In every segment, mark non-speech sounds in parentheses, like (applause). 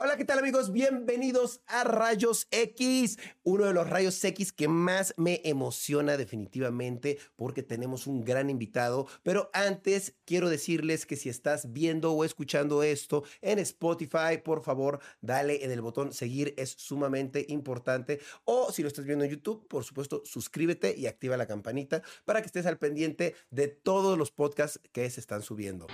Hola, ¿qué tal amigos? Bienvenidos a Rayos X, uno de los rayos X que más me emociona definitivamente porque tenemos un gran invitado. Pero antes quiero decirles que si estás viendo o escuchando esto en Spotify, por favor, dale en el botón seguir, es sumamente importante. O si lo estás viendo en YouTube, por supuesto, suscríbete y activa la campanita para que estés al pendiente de todos los podcasts que se están subiendo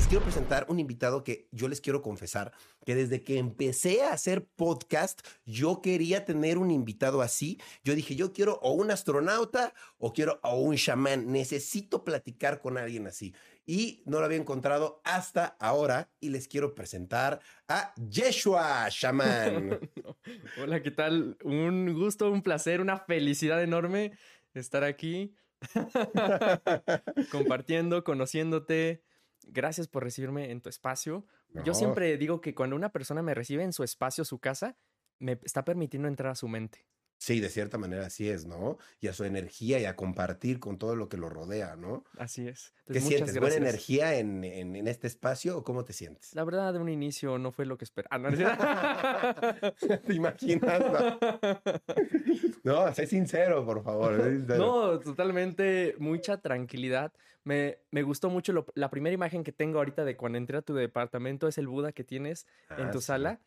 les quiero presentar un invitado que yo les quiero confesar que desde que empecé a hacer podcast, yo quería tener un invitado así. Yo dije, yo quiero o un astronauta o quiero o un chamán. Necesito platicar con alguien así. Y no lo había encontrado hasta ahora y les quiero presentar a Yeshua Shaman. (laughs) Hola, ¿qué tal? Un gusto, un placer, una felicidad enorme estar aquí (laughs) (laughs) compartiendo, conociéndote gracias por recibirme en tu espacio. Yo siempre digo que cuando una persona me recibe en su espacio, su casa, me está permitiendo entrar a su mente. Sí, de cierta manera así es, ¿no? Y a su energía y a compartir con todo lo que lo rodea, ¿no? Así es. ¿Qué sientes? ¿Buena energía en, en, este espacio o cómo te sientes? La verdad, de un inicio no fue lo que esperaba. Ah, no, (laughs) ¿Te imaginas? (laughs) No, sé sincero, por favor. No, totalmente, mucha tranquilidad. Me, me gustó mucho la primera imagen que tengo ahorita de cuando entré a tu departamento es el Buda que tienes en ah, tu sala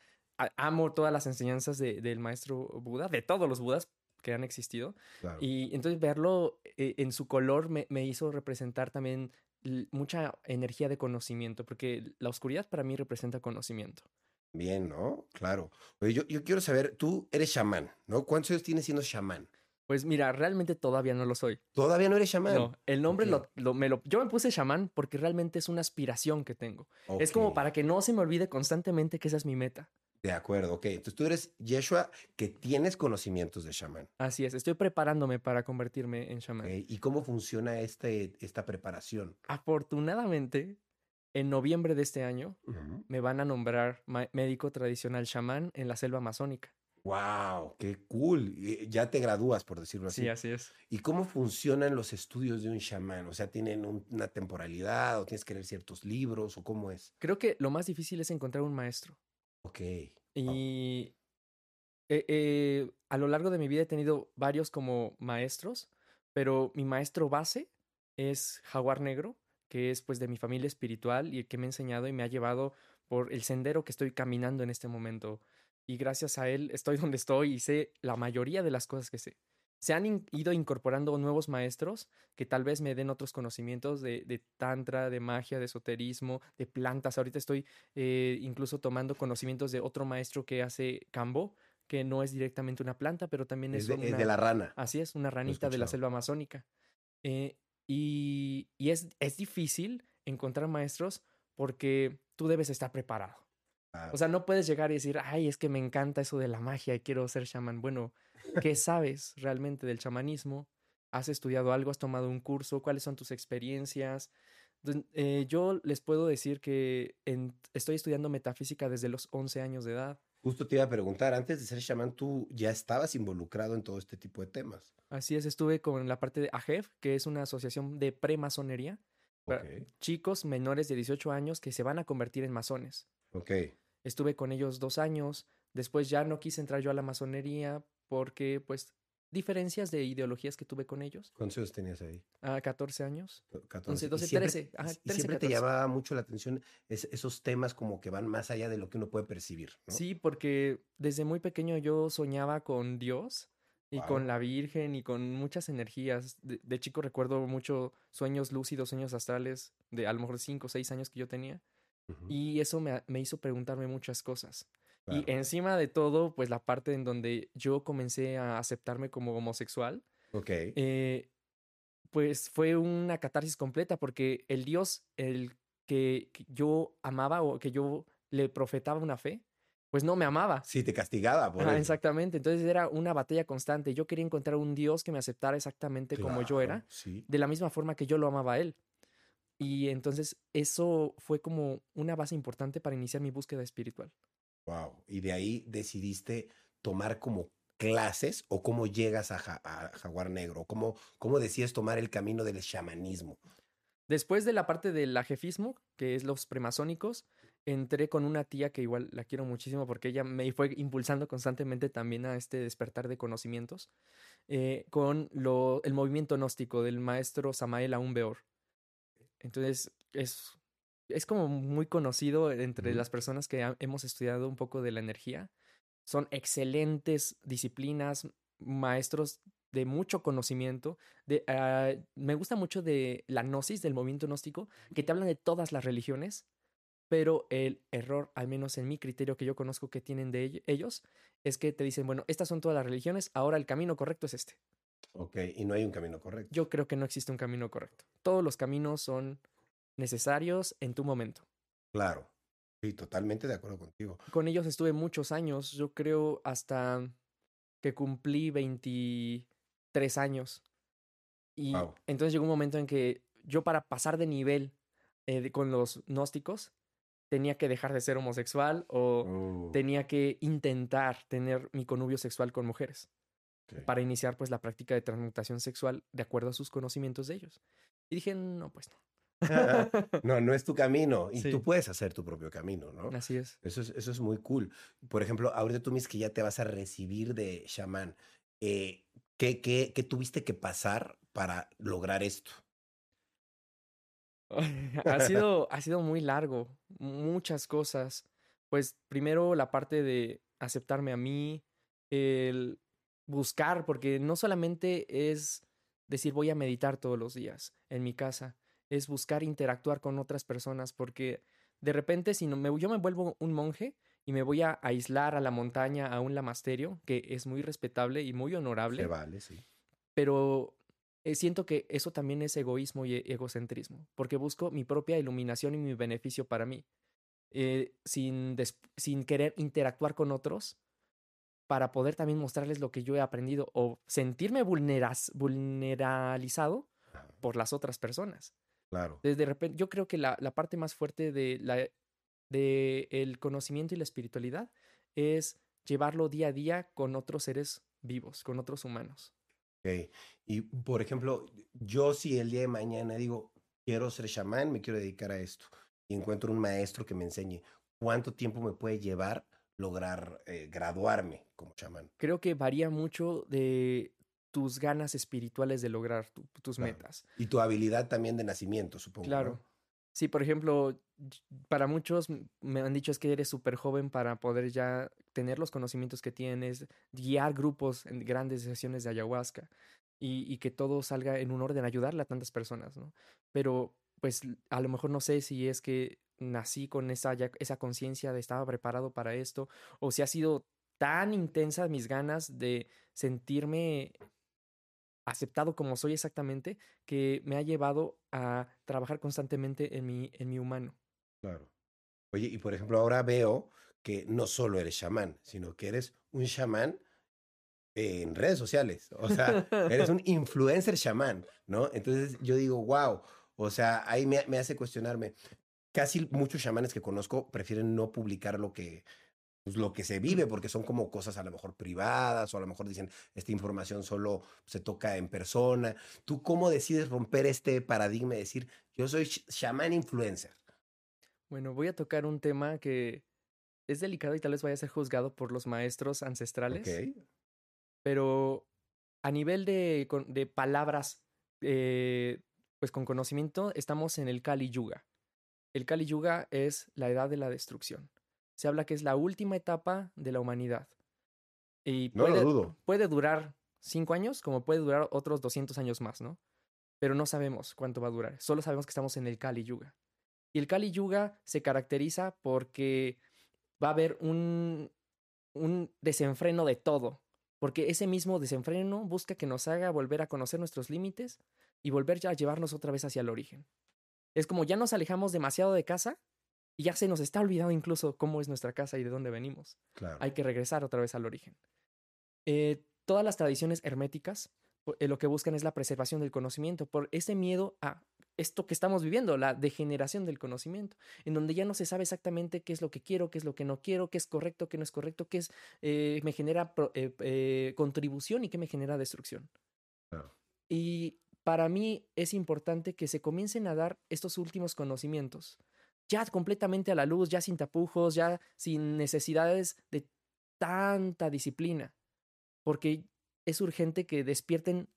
amo todas las enseñanzas del maestro Buda, de todos los Budas que han existido. Y entonces verlo eh, en su color me, hizo representar también mucha energía de conocimiento, porque la oscuridad para mí representa conocimiento. Bien, ¿no? Claro. yo, yo quiero saber, tú eres chamán, ¿no? ¿Cuántos años tienes siendo chamán? Pues mira, realmente todavía no lo soy. ¿Todavía no eres chamán? No, el nombre lo, me lo... Yo me puse chamán porque realmente es una aspiración que tengo. Es como para que no se me olvide constantemente que esa es mi meta. De acuerdo, ok. Entonces tú eres Yeshua que tienes conocimientos de chamán. Así es, estoy preparándome para convertirme en chamán. ¿Y cómo funciona este, esta preparación? Afortunadamente, en noviembre de este año me van a nombrar médico tradicional chamán en la selva amazónica. ¡Wow! ¡Qué cool! Ya te gradúas, por decirlo así. Sí, así es. ¿Y cómo funcionan los estudios de un chamán? O sea, ¿tienen una temporalidad o tienes que leer ciertos libros o cómo es? Creo que lo más difícil es encontrar un maestro. Ok. Y eh, eh, a lo largo de mi vida he tenido varios como maestros, pero mi maestro base es Jaguar Negro, que es pues de mi familia espiritual y el que me ha enseñado y me ha llevado por el sendero que estoy caminando en este momento. Y gracias a él estoy (laughs) donde estoy y sé la mayoría de las cosas que sé se han ido incorporando nuevos maestros que tal vez me den otros conocimientos de, tantra, de magia, de esoterismo, de plantas. Ahorita estoy eh, incluso tomando conocimientos de otro maestro que hace cambo, que no es directamente una planta, pero también es, es, de, la rana. Así es, una ranita de la selva amazónica. Eh, y, y es, es difícil encontrar maestros porque tú debes estar preparado. O sea, no puedes llegar y decir, ay, es que me encanta eso de la magia y quiero ser chamán. Bueno, ¿Qué sabes realmente del chamanismo? ¿Has estudiado algo? ¿Has tomado un curso? ¿Cuáles son tus experiencias? Eh, yo les puedo decir que estoy estudiando metafísica desde los 11 años de edad. Justo te iba a preguntar, antes de ser chamán, tú ya estabas involucrado en todo este tipo de temas. Así es, estuve con la parte de AGEF, que es una asociación de premasonería. Chicos menores de 18 años que se van a convertir en masones. Ok. Estuve con ellos dos años. Después ya no quise entrar yo a la masonería porque pues diferencias de ideologías que tuve con ellos. ¿Cuántos años tenías ahí? A 14 años. 14. 12, 13. y siempre te llamaba mucho la atención esos temas como que van más allá de lo que uno puede percibir. Sí, porque desde muy pequeño yo soñaba con Dios y con la Virgen y con muchas energías. De, chico recuerdo mucho sueños lúcidos, sueños astrales de a lo mejor 5 o 6 años que yo tenía. Y eso me, me hizo preguntarme muchas cosas. Y encima de todo, pues la parte en donde yo comencé a aceptarme como homosexual. Ok. Eh, pues fue una catarsis completa porque el Dios, el que, yo amaba o que yo le profetaba una fe, pues no me amaba. Sí, te castigaba. Por exactamente. Entonces era una batalla constante. Yo quería encontrar un Dios que me aceptara exactamente como yo era, de la misma forma que yo lo amaba a él. Y entonces eso fue como una base importante para iniciar mi búsqueda espiritual. Wow. Y de ahí decidiste tomar como clases o cómo llegas a, Jaguar Negro, cómo, cómo decides tomar el camino del chamanismo. Después de la parte del ajefismo, que es los premasónicos, entré con una tía que igual la quiero muchísimo porque ella me fue impulsando constantemente también a este despertar de conocimientos, eh, con lo, el movimiento gnóstico del maestro Samael Aumbeor. Entonces, es, es como muy conocido entre las personas que ha- hemos estudiado un poco de la energía. Son excelentes disciplinas, maestros de mucho conocimiento. De, ah, me gusta mucho de la gnosis, del movimiento gnóstico, que te hablan de todas las religiones, pero el error, al menos en mi criterio que yo conozco que tienen de ell- ellos, es que te dicen, bueno, estas son todas las religiones, ahora el camino correcto es este. Ok, y no hay un camino correcto. Yo creo que no existe un camino correcto. Todos los caminos son necesarios en tu momento. Claro. Sí, totalmente de acuerdo contigo. Con ellos estuve muchos años, yo creo hasta que cumplí 23 años. Y Guau. entonces llegó un momento en que yo para pasar de nivel eh, de- con los gnósticos tenía que dejar de ser homosexual o Oh, tenía que intentar tener mi connubio sexual con mujeres para iniciar pues la práctica de transmutación sexual de acuerdo a sus conocimientos de ellos. Y dije, no, pues no. (laughs) no, no es tu camino. Y Sí. tú puedes hacer tu propio camino, ¿no? Así es. Eso es, eso es muy cool. Por ejemplo, ahorita tú me dices que ya te vas a recibir de chamán. Eh, ¿qué, qué, qué tuviste que pasar para lograr esto? (laughs) ha (laughs) sido, ha sido muy largo, muchas cosas. Pues primero la parte de aceptarme a mí, el buscar, porque no solamente es decir voy a meditar todos los días en mi casa, es buscar interactuar con otras personas, porque de repente si no me, yo me vuelvo un monje y me voy a aislar a la montaña, a un lamasterio, que es muy respetable y muy honorable Se vale, sí. pero eh, siento que eso también es egoísmo y egocentrismo, porque busco mi propia iluminación y mi beneficio para mí, eh, sin, sin querer interactuar con otros para poder también mostrarles lo que yo he aprendido o sentirme vulneras- vulneralizado por las otras personas. Claro. Desde repente, yo creo que la, la parte más fuerte de, la, de el conocimiento y la espiritualidad es llevarlo día a día con otros seres vivos, con otros humanos. Ok. Y por ejemplo, yo si el día de mañana digo, quiero ser chamán, me quiero dedicar a esto, y encuentro un maestro que me enseñe, ¿cuánto tiempo me puede llevar lograr eh, graduarme como chamán? creo que varía mucho de tus ganas espirituales de lograr tu- tus Claro. metas. Y tu habilidad también de nacimiento, supongo. Claro. ¿no? Sí, por ejemplo, para muchos me han dicho es que eres súper joven para poder ya tener los conocimientos que tienes, guiar grupos en grandes sesiones de ayahuasca y, y que todo salga en un orden, ayudarle a tantas personas, ¿no? Pero pues a lo mejor no sé si es que nací con esa, ya- esa conciencia de estaba preparado para esto o si ha sido tan intensa mis ganas de sentirme aceptado como soy exactamente, que me ha llevado a trabajar constantemente en mi, en mi humano. Claro. Oye, y por ejemplo, ahora veo que no solo eres chamán, sino que eres un chamán en redes sociales. O sea, eres un influencer chamán, ¿no? Entonces yo digo, wow. O sea, ahí me, me hace cuestionarme. Casi muchos chamanes que conozco prefieren no publicar lo que, pues, lo que se vive, porque son como cosas a lo mejor privadas, o a lo mejor dicen, esta información solo se toca en persona. ¿Tú cómo decides romper este paradigma y decir, yo soy ch- chamán influencer? Bueno, voy a tocar un tema que es delicado y tal vez vaya a ser juzgado por los maestros ancestrales, Ok. pero a nivel de, de palabras, eh, pues con conocimiento, estamos en el Kali Yuga. El Kali Yuga es la edad de la destrucción. Se habla que es la última etapa de la humanidad. Y No lo puede, dudo. puede durar cinco años, como puede durar otros 200 años más, ¿no? Pero no sabemos cuánto va a durar. Solo sabemos que estamos en el Kali Yuga. Y el Kali Yuga se caracteriza porque va a haber un, un desenfreno de todo. Porque ese mismo desenfreno busca que nos haga volver a conocer nuestros límites y volver ya a llevarnos otra vez hacia el origen. Es como ya nos alejamos demasiado de casa y ya se nos está olvidando incluso cómo es nuestra casa y de dónde venimos Claro. hay que regresar otra vez al origen. Eh, todas las tradiciones herméticas eh, lo que buscan es la preservación del conocimiento por ese miedo a esto que estamos viviendo, la degeneración del conocimiento, en donde ya no se sabe exactamente qué es lo que quiero, qué es lo que no quiero, qué es correcto, qué no es correcto, qué es, eh, me genera pro- eh, eh, contribución y qué me genera destrucción. Claro. Y para mí es importante que se comiencen a dar estos últimos conocimientos, ya completamente a la luz, ya sin tapujos, ya sin necesidades de tanta disciplina, porque es urgente que despierten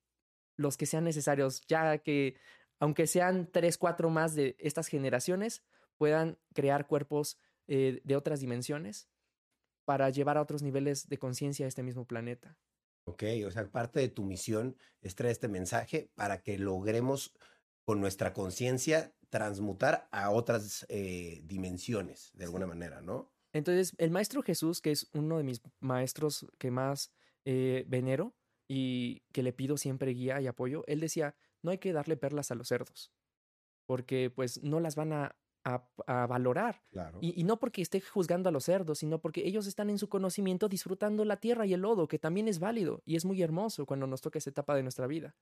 los que sean necesarios, ya que aunque sean tres, cuatro más de estas generaciones, puedan crear cuerpos eh, de otras dimensiones para llevar a otros niveles de conciencia a este mismo planeta. Ok, o sea, parte de tu misión es traer este mensaje para que logremos con nuestra conciencia transmutar a otras eh, dimensiones, de alguna manera, ¿no? Entonces, el Maestro Jesús, que es uno de mis maestros que más eh, venero y que le pido siempre guía y apoyo, él decía, no hay que darle perlas a los cerdos, porque pues no las van a a, valorar. Y, no porque esté juzgando a los cerdos, sino porque ellos están en su conocimiento disfrutando la tierra y el lodo, que también es válido y es muy hermoso cuando nos toca esa etapa de nuestra vida.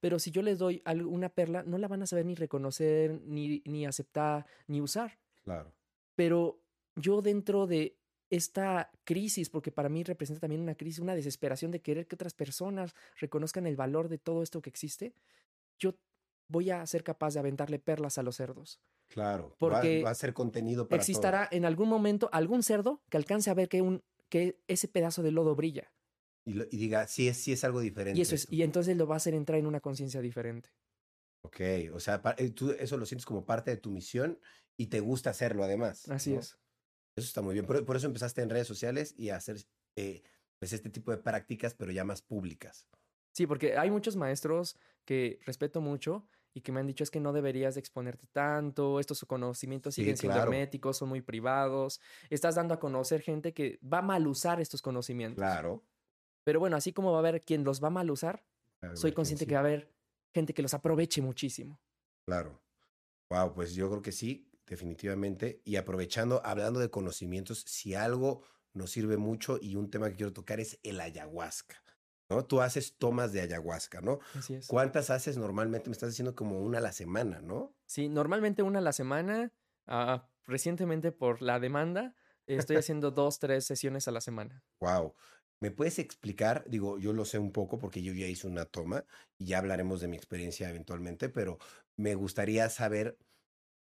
Pero si yo les doy una perla, no la van a saber ni reconocer, ni, ni aceptar, ni usar. Claro. Pero yo dentro de esta crisis, porque para mí representa también una crisis, una desesperación de querer que otras personas reconozcan el valor de todo esto que existe, yo voy a ser capaz de aventarle perlas a los cerdos. Claro, porque va, a ser contenido para existará en algún momento algún cerdo que alcance a ver que, un, que ese pedazo de lodo brilla. Y, diga, sí es, sí es algo diferente. Y, eso es, y entonces lo va a hacer entrar en una conciencia diferente. Ok, o sea, eh, tú eso lo sientes como parte de tu misión y te gusta hacerlo además. Así es. Eso está muy bien. Por, eso empezaste en redes sociales y a hacer eh, pues este tipo de prácticas, pero ya más públicas. Sí, porque hay muchos maestros que respeto mucho y que me han dicho es que no deberías de exponerte tanto, estos conocimientos siguen siendo herméticos, son muy privados, estás dando a conocer gente que va a mal usar estos conocimientos. Claro. Pero bueno, así como va a haber quien los va a mal usar, soy consciente que va a haber gente que los aproveche muchísimo. Claro. Wow, pues yo creo que sí, definitivamente. Y aprovechando, hablando de conocimientos, si algo nos sirve mucho y un tema que quiero tocar es el ayahuasca. ¿No? Tú haces tomas de ayahuasca, ¿no? Así es. ¿Cuántas haces normalmente? Me estás diciendo como una a la semana, ¿no? Sí, normalmente una a la semana. Ah, recientemente por la demanda estoy (laughs) haciendo dos, tres sesiones a la semana. Wow. ¿Me puedes explicar? Digo, yo lo sé un poco porque yo ya hice una toma y ya hablaremos de mi experiencia eventualmente, pero me gustaría saber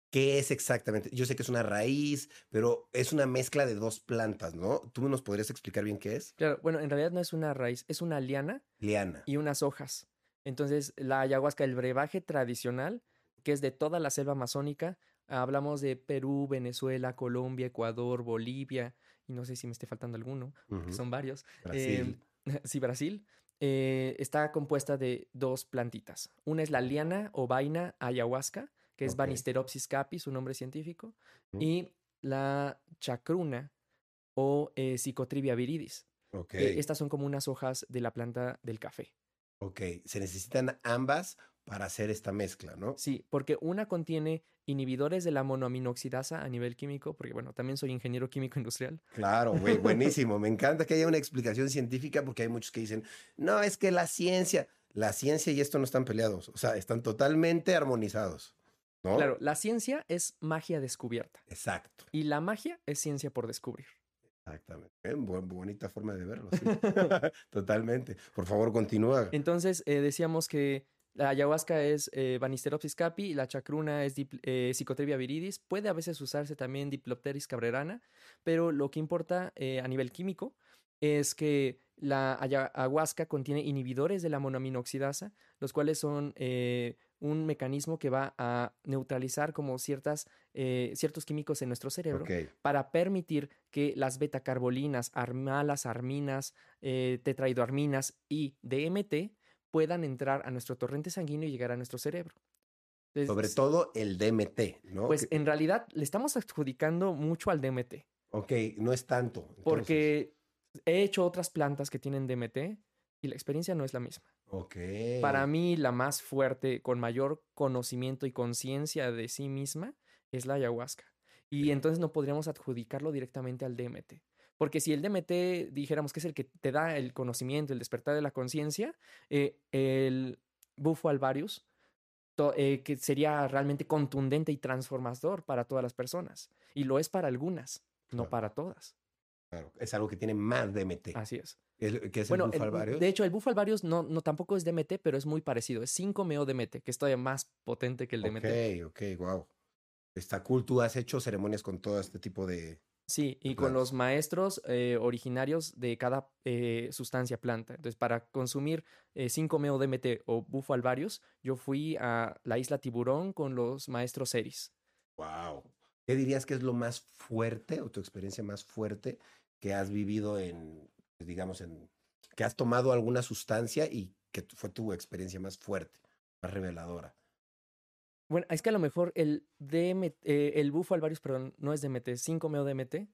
¿Qué es exactamente? Yo sé que es una raíz, pero es una mezcla de dos plantas, ¿no? ¿Tú nos podrías explicar bien qué es? Claro, bueno, en realidad no es una raíz, es una liana. Liana. Y unas hojas. Entonces, la ayahuasca, el brebaje tradicional, que es de toda la selva amazónica, hablamos de Perú, Venezuela, Colombia, Ecuador, Bolivia, y no sé si me esté faltando alguno, son varios. Brasil. Eh, (laughs) sí, Brasil. Eh, está compuesta de dos plantitas. Una es la liana o vaina ayahuasca, que es Banisteropsis capi, su nombre científico, y la chacruna o eh, Psicotrivia viridis. Okay. estas son como unas hojas de la planta del café. Ok, se necesitan ambas para hacer esta mezcla, ¿no? Sí, porque una contiene inhibidores de la monoaminoxidasa a nivel químico, porque bueno, también soy ingeniero químico industrial. Claro, güey, (laughs) buenísimo. Me encanta que haya una explicación científica porque hay muchos que dicen, no, es que la ciencia, la ciencia y esto no están peleados, o sea, están totalmente armonizados. Claro, la ciencia es magia descubierta. Exacto. Y la magia es ciencia por descubrir. Exactamente. Eh, bonita forma de verlo. Sí. (laughs) (laughs) Totalmente. Por favor, continúa. Entonces, eh, decíamos que la ayahuasca es eh, Banisteropsis capi, la chacruna es eh, Psicotrivia viridis. Puede a veces usarse también Diplopteris cabrerana, pero lo que importa a nivel químico es que la ayahuasca contiene inhibidores de la monoaminoxidasa, los cuales son un mecanismo que va a neutralizar como ciertas, eh, ciertos químicos en nuestro cerebro para permitir que las betacarbolinas, armalas, arminas, eh, tetraidoarminas y DMT puedan entrar a nuestro torrente sanguíneo y llegar a nuestro cerebro. Sobre todo el DMT, ¿no? Pues en realidad le estamos adjudicando mucho al DMT. Ok, no es tanto. Porque he hecho otras plantas que tienen DMT y la experiencia no es la misma. Ok. Para mí, la más fuerte, con mayor conocimiento y conciencia de sí misma, es la ayahuasca. Y entonces no podríamos adjudicarlo directamente al DMT. Porque si el DMT dijéramos que es el que te da el conocimiento, el despertar de la conciencia, eh, el bufo alvarius, eh, que sería realmente contundente y transformador para todas las personas. Y lo es para algunas, no para todas. Claro, es algo que tiene más DMT. Así es. El- ¿Qué es bueno, el de hecho, el Bufo alvarius no, no tampoco es DMT, pero es muy parecido. Es 5-meo DMT, que es todavía más potente que el DMT. Ok, ok, wow. Está cool. Tú has hecho ceremonias con todo este tipo de. Sí, y de con los maestros eh, originarios de cada eh, sustancia planta. Entonces, para consumir eh, 5-meo DMT o Bufo alvarius, yo fui a la isla Tiburón con los maestros Eris. Wow. ¿Qué dirías que es lo más fuerte o tu experiencia más fuerte que has vivido en, digamos, en que has tomado alguna sustancia y que fue tu experiencia más fuerte, más reveladora? Bueno, es que a lo mejor el DMT, eh, el bufo alvarius, perdón, no es DMT, 5-meo DMT,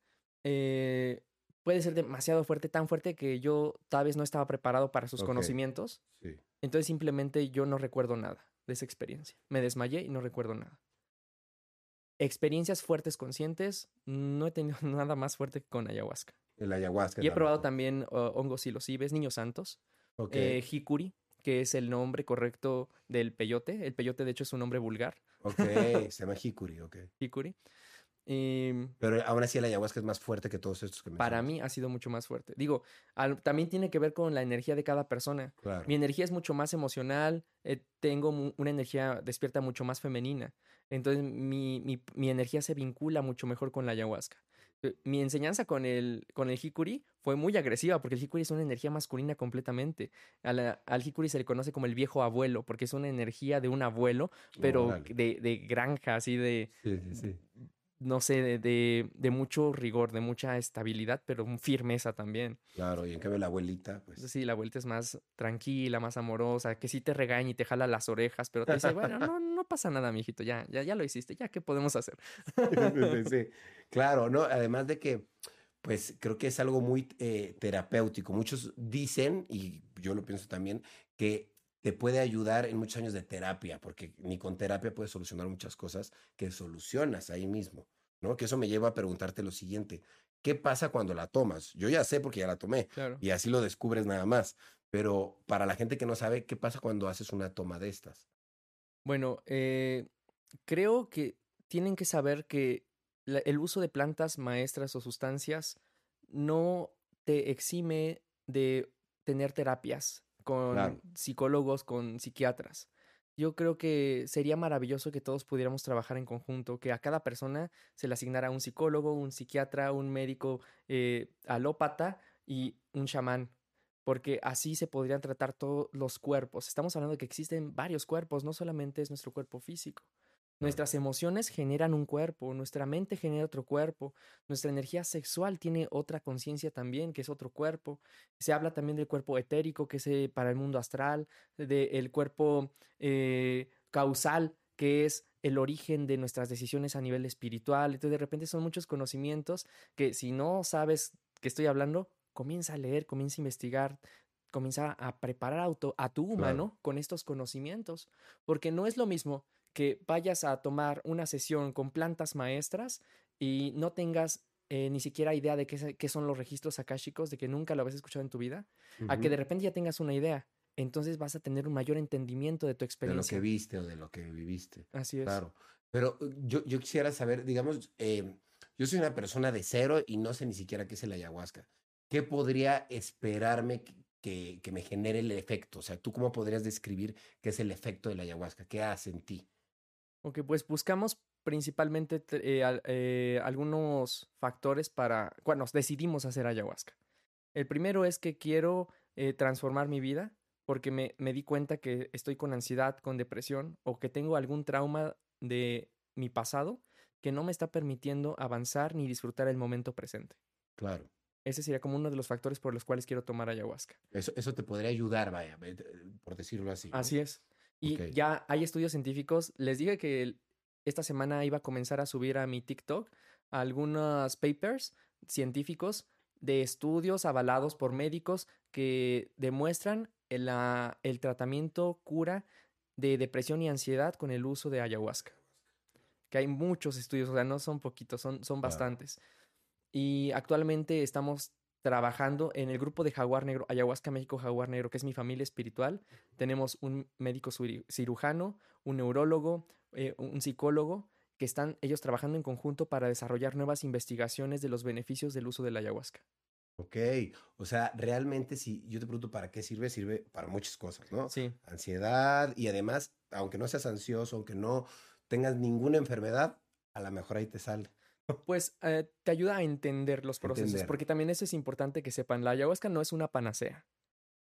eh, puede ser demasiado fuerte, tan fuerte que yo tal vez no estaba preparado para sus conocimientos. Sí. Entonces simplemente yo no recuerdo nada de esa experiencia. Me desmayé y no recuerdo nada. Experiencias fuertes conscientes, no he tenido (laughs) nada más fuerte que con ayahuasca. El ayahuasca. Y he probado también uh, hongos psilocibes, niños santos, eh, hikuri, que es el nombre correcto del peyote. El peyote, de hecho, es un nombre vulgar, ok, (laughs) se llama Hikuri, ok. hikuri. Y Pero aún así el ayahuasca es más fuerte que todos estos que para mencionas. mí ha sido mucho más fuerte. Digo, al- también tiene que ver con la energía de cada persona. Claro. Mi energía es mucho más emocional, eh, tengo mu- una energía despierta mucho más femenina. Entonces mi, mi- mi energía se vincula mucho mejor con la ayahuasca. Eh, Mi enseñanza con el, con el Hikuri fue muy agresiva porque el Hikuri es una energía masculina completamente. La- al Hikuri se le conoce como el viejo abuelo porque es una energía de un abuelo, pero de, de granja, así de, Sí, sí, sí. No sé, de, de, de mucho rigor, de mucha estabilidad, pero firmeza también. Claro, y en cambio la abuelita, pues. Sí, la vuelta es más tranquila, más amorosa, que sí te regaña y te jala las orejas, pero te dice, bueno, no, (laughs) no pasa nada, mijito, ya, ya, ya lo hiciste, ya, ¿qué podemos hacer? (laughs) Sí. (laughs) Claro, ¿no? Además de que, pues creo que es algo muy eh, terapéutico. Muchos dicen, y yo lo pienso también, que te puede ayudar en muchos años de terapia, porque ni con terapia puedes solucionar muchas cosas que solucionas ahí mismo, ¿no? Que eso me lleva a preguntarte lo siguiente, ¿qué pasa cuando la tomas? Yo ya sé porque ya la tomé Claro. y así lo descubres nada más, pero para la gente que no sabe, ¿qué pasa cuando haces una toma de estas? Bueno, eh, creo que tienen que saber que la- el uso de plantas maestras o sustancias no te exime de tener terapias con psicólogos, con psiquiatras. Yo creo que sería maravilloso que todos pudiéramos trabajar en conjunto, que a cada persona se le asignara un psicólogo, un psiquiatra, un médico eh, alópata y un chamán, porque así se podrían tratar todos los cuerpos. Estamos hablando de que existen varios cuerpos, no solamente es nuestro cuerpo físico. Nuestras emociones generan un cuerpo, nuestra mente genera otro cuerpo, nuestra energía sexual tiene otra conciencia también, que es otro cuerpo. Se habla también del cuerpo etérico, que es eh, para el mundo astral, del cuerpo eh, causal, que es el origen de nuestras decisiones a nivel espiritual. Entonces, de repente son muchos conocimientos que si no sabes qué estoy hablando, comienza a leer, comienza a investigar, comienza a preparar auto, a tu humano con estos conocimientos, porque no es lo mismo que vayas a tomar una sesión con plantas maestras y no tengas eh, ni siquiera idea de qué, son los registros akáshicos, de que nunca lo habías escuchado en tu vida, a que de repente ya tengas una idea. Entonces vas a tener un mayor entendimiento de tu de lo experiencia. que viste o de lo que viviste. Así es. Claro. Pero eh, yo, yo quisiera saber, digamos, eh, yo soy una persona de cero y no sé ni siquiera qué es el ayahuasca. ¿Qué podría esperarme que, que, que me genere el efecto? O sea, ¿tú cómo podrías describir qué es el efecto de la ayahuasca? ¿Qué hace en ti? Ok, pues buscamos principalmente te- eh, al- eh, algunos factores para cuando decidimos hacer ayahuasca. El primero es que quiero eh, transformar mi vida porque me, me di cuenta que estoy con ansiedad, con depresión o que tengo algún trauma de mi pasado que no me está permitiendo avanzar ni disfrutar el momento presente. Claro. Ese sería como uno de los factores por los cuales quiero tomar ayahuasca. Eso, eso te podría ayudar, vaya, eh, por decirlo así. ¿no? Así es. Y ya hay estudios científicos. Les dije que esta semana iba a comenzar a subir a mi TikTok algunos papers científicos de estudios avalados por médicos que demuestran el, la- el tratamiento cura de depresión y ansiedad con el uso de ayahuasca. Que hay muchos estudios, o sea, no son poquitos, son, son bastantes. Y actualmente estamos trabajando en el grupo de Jaguar Negro, Ayahuasca México Jaguar Negro, que es mi familia espiritual. Tenemos un médico cirujano, un neurólogo, eh, un psicólogo, que están ellos trabajando en conjunto para desarrollar nuevas investigaciones de los beneficios del uso de la ayahuasca. Ok, o sea, realmente si yo te pregunto para qué sirve, sirve para muchas cosas, ¿no? Sí, Ansiedad y además, aunque no seas ansioso, aunque no tengas ninguna enfermedad, a lo mejor ahí te sale. Pues eh, te ayuda a entender los procesos, Entender. porque también eso es importante que sepan. La ayahuasca no es una panacea.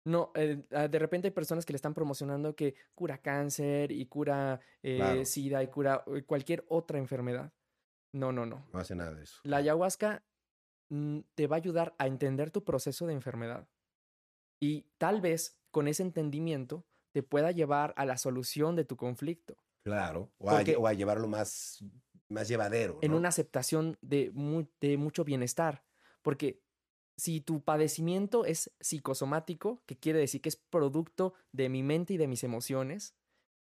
No, eh, ah, de repente hay personas que le están promocionando que cura cáncer y cura eh, Claro. sida y cura cualquier otra enfermedad. No, no, no. No hace nada de eso. La ayahuasca mm, te va a ayudar a entender tu proceso de enfermedad. Y tal vez con ese entendimiento te pueda llevar a la solución de tu conflicto, Claro, o a, Porque- o a llevarlo más, más llevadero. en una aceptación de, mu- de mucho bienestar. Porque si tu padecimiento es psicosomático, que quiere decir que es producto de mi mente y de mis emociones,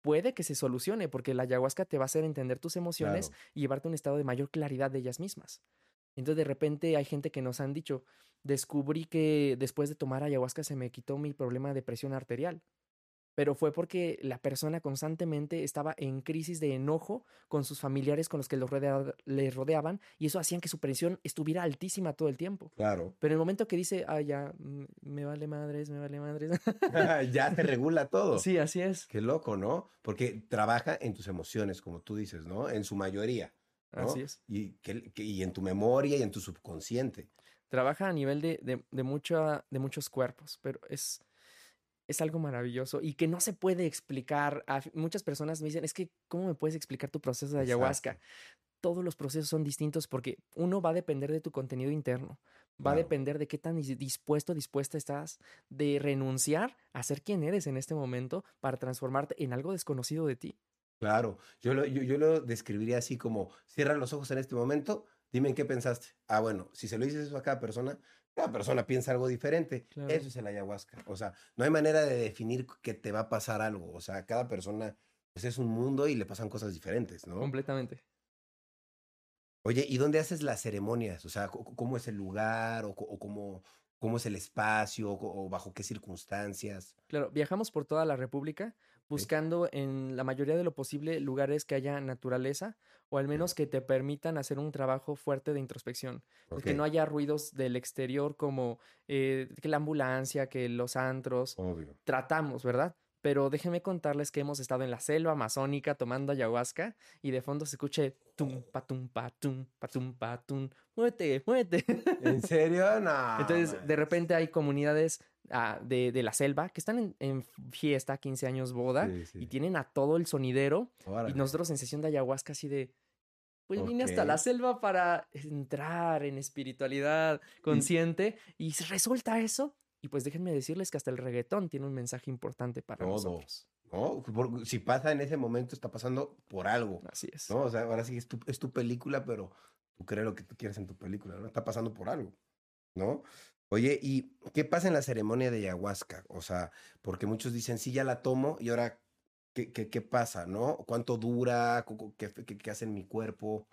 puede que se solucione, porque la ayahuasca te va a hacer entender tus emociones Claro. y llevarte a un estado de mayor claridad de ellas mismas. Entonces de repente hay gente que nos han dicho, descubrí que después de tomar ayahuasca se me quitó mi problema de presión arterial. Pero fue porque la persona constantemente estaba en crisis de enojo con sus familiares con los que los rodea- le rodeaban y eso hacían que su presión estuviera altísima todo el tiempo. Claro. Pero en el momento que dice, ah, ya, mm, me vale madres, me vale madres. (laughs) ya te regula todo. sí, así es. Qué loco, ¿no? Porque trabaja en tus emociones, como tú dices, ¿no? En su mayoría. ¿no? Así es. Y, que- que- y en tu memoria y en tu subconsciente. trabaja a nivel de, de, de mucha- de muchos cuerpos, pero es, es algo maravilloso y que no se puede explicar. A muchas personas me dicen, es que, ¿cómo me puedes explicar tu proceso de ayahuasca? Exacto. Todos los procesos son distintos porque uno va a depender de tu contenido interno, va a depender de qué tan dis- dispuesto, dispuesta estás de renunciar a ser quien eres en este momento para transformarte en algo desconocido de ti. Claro. Yo lo, yo, yo lo describiría así como, cierra los ojos en este momento, dime en qué pensaste. Ah, bueno, si se lo dices eso a cada persona, cada persona piensa algo diferente. Claro. Eso es el ayahuasca. O sea, no hay manera de definir que te va a pasar algo. O sea, cada persona pues, es un mundo y le pasan cosas diferentes, ¿no? Completamente. Oye, ¿y dónde haces las ceremonias? O sea, ¿cómo es el lugar o, cómo, cómo es el espacio o, o bajo qué circunstancias? Claro, viajamos por toda la República buscando en la mayoría de lo posible lugares que haya naturaleza o al menos que te permitan hacer un trabajo fuerte de introspección. pues, Que no haya ruidos del exterior como eh, que la ambulancia, que los antros. Obvio. Tratamos, ¿verdad? Pero déjenme contarles que hemos estado en la selva amazónica tomando ayahuasca y de fondo se escuche tum, patum, patum, patum, patum, muévete, muévete. ¿En serio? No. Entonces, de repente hay comunidades ah, de, de la selva que están en, en fiesta, 15 años boda, Sí, sí. y tienen a todo el sonidero. Órale. Y nosotros en sesión de ayahuasca así de, pues vine hasta la selva para entrar en espiritualidad consciente y resulta eso. Y pues déjenme decirles que hasta el reggaetón tiene un mensaje importante para Todo. nosotros. ¿no? Por- si pasa en ese momento, está pasando por algo, Así es. ¿no? O sea, ahora sí es tu, es tu película, pero tú crees lo que tú quieres en tu película, ¿no? Está pasando por algo, ¿no? Oye, ¿y qué pasa en la ceremonia de ayahuasca? O sea, porque muchos dicen, sí, ya la tomo, y ahora, ¿qué, qué, qué pasa, no? ¿Cuánto dura? ¿Cu- cu- ¿Qué, qué, qué hace en mi cuerpo?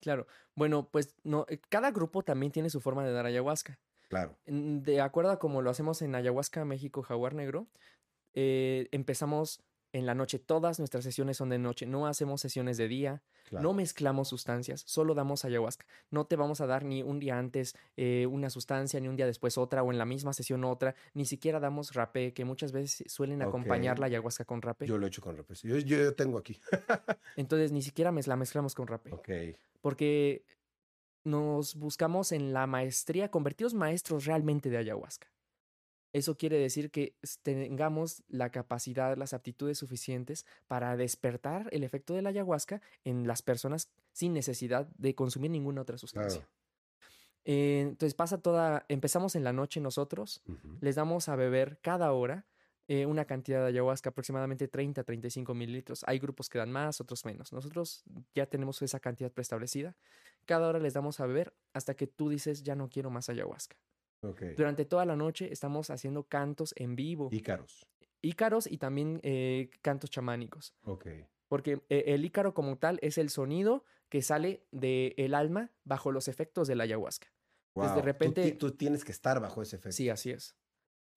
Claro. Bueno, pues no, eh, cada grupo también tiene su forma de dar ayahuasca. Claro, En- De acuerdo a como lo hacemos en Ayahuasca, México, Jaguar Negro, eh, empezamos en la noche. Todas nuestras sesiones son de noche. No hacemos sesiones de día. claro. No mezclamos sustancias. Solo damos ayahuasca. No te vamos a dar ni un día antes eh, una sustancia, ni un día después otra, o en la misma sesión otra. Ni siquiera damos rapé, que muchas veces suelen acompañar la ayahuasca con rapé. Yo lo he hecho con represión. Yo, yo, yo tengo aquí. (laughs) Entonces ni siquiera mez- la mezclamos con rapé. Ok, Porque nos buscamos en la maestría, convertidos maestros realmente de ayahuasca. Eso quiere decir que tengamos la capacidad, las aptitudes suficientes para despertar el efecto de la ayahuasca en las personas sin necesidad de consumir ninguna otra sustancia. claro. Eh, entonces pasa toda, empezamos en la noche nosotros, les damos a beber cada hora eh, una cantidad de ayahuasca, aproximadamente 30 a 35 mililitros. Hay grupos que dan más, otros menos. Nosotros ya tenemos esa cantidad preestablecida. Cada hora les damos a beber hasta que tú dices, ya no quiero más ayahuasca. Ok. Durante toda la noche estamos haciendo cantos en vivo, Ícaros. ícaros y también eh, cantos chamánicos. Ok. Porque eh, el ícaro como tal es el sonido que sale del alma bajo los efectos de la ayahuasca. Entonces, de Wow. Tú repente- ti- Tú, tienes que estar bajo ese efecto. Sí, así es.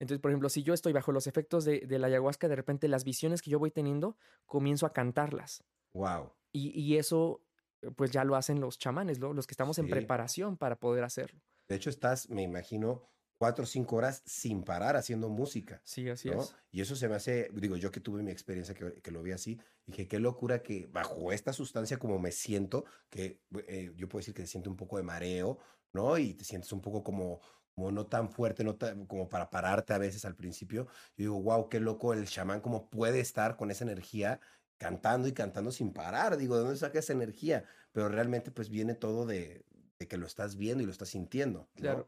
Entonces, por ejemplo, si yo estoy bajo los efectos de, de la ayahuasca, de repente las visiones que yo voy teniendo, comienzo a cantarlas. Wow. Y, y eso, eh, pues ya lo hacen los chamanes, ¿no? los que estamos en preparación para poder hacerlo. De hecho, estás, me imagino, cuatro o cinco horas sin parar haciendo música. Sí, así ¿no? es. Y eso se me hace, digo, yo que tuve mi experiencia que, que lo vi así, dije, qué locura que bajo esta sustancia como me siento, que eh, yo puedo decir que te siento un poco de mareo, ¿no? Y te sientes un poco como, como no tan fuerte, no tan, como para pararte a veces al principio. Yo digo, wow, qué loco el chamán, cómo puede estar con esa energía cantando y cantando sin parar. Digo, ¿de dónde saca esa energía? Pero realmente pues viene todo de, que lo estás viendo y lo estás sintiendo. Claro.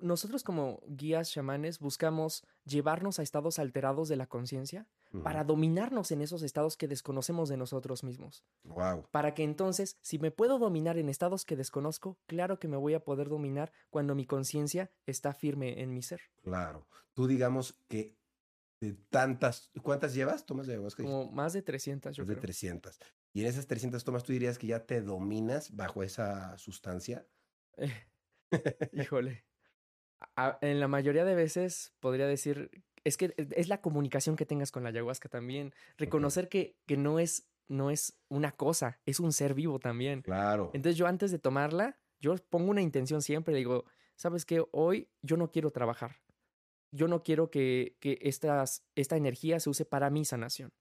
Nosotros como guías chamanes buscamos llevarnos a estados alterados de la conciencia para dominarnos en esos estados que desconocemos de nosotros mismos. Wow. Para que entonces, si me puedo dominar en estados que desconozco, claro que me voy a poder dominar cuando mi conciencia está firme en mi ser. Claro. Tú digamos que de tantas, ¿cuántas llevas? ¿Tomas de ayahuasca? Como más de 300, yo Más de creo. 300. Y en esas 300 tomas, ¿tú dirías que ya te dominas bajo esa sustancia? Eh, (laughs) híjole. A- en la mayoría de veces podría decir, es que e, es la comunicación que tengas con la ayahuasca también. Reconocer que, que no, es, no es una cosa, es un ser vivo también. Claro. Entonces yo antes de tomarla, yo pongo una intención siempre, digo, ¿sabes qué? Hoy yo no quiero trabajar. Yo no quiero que, que estas, esta energía se use para mi sanación.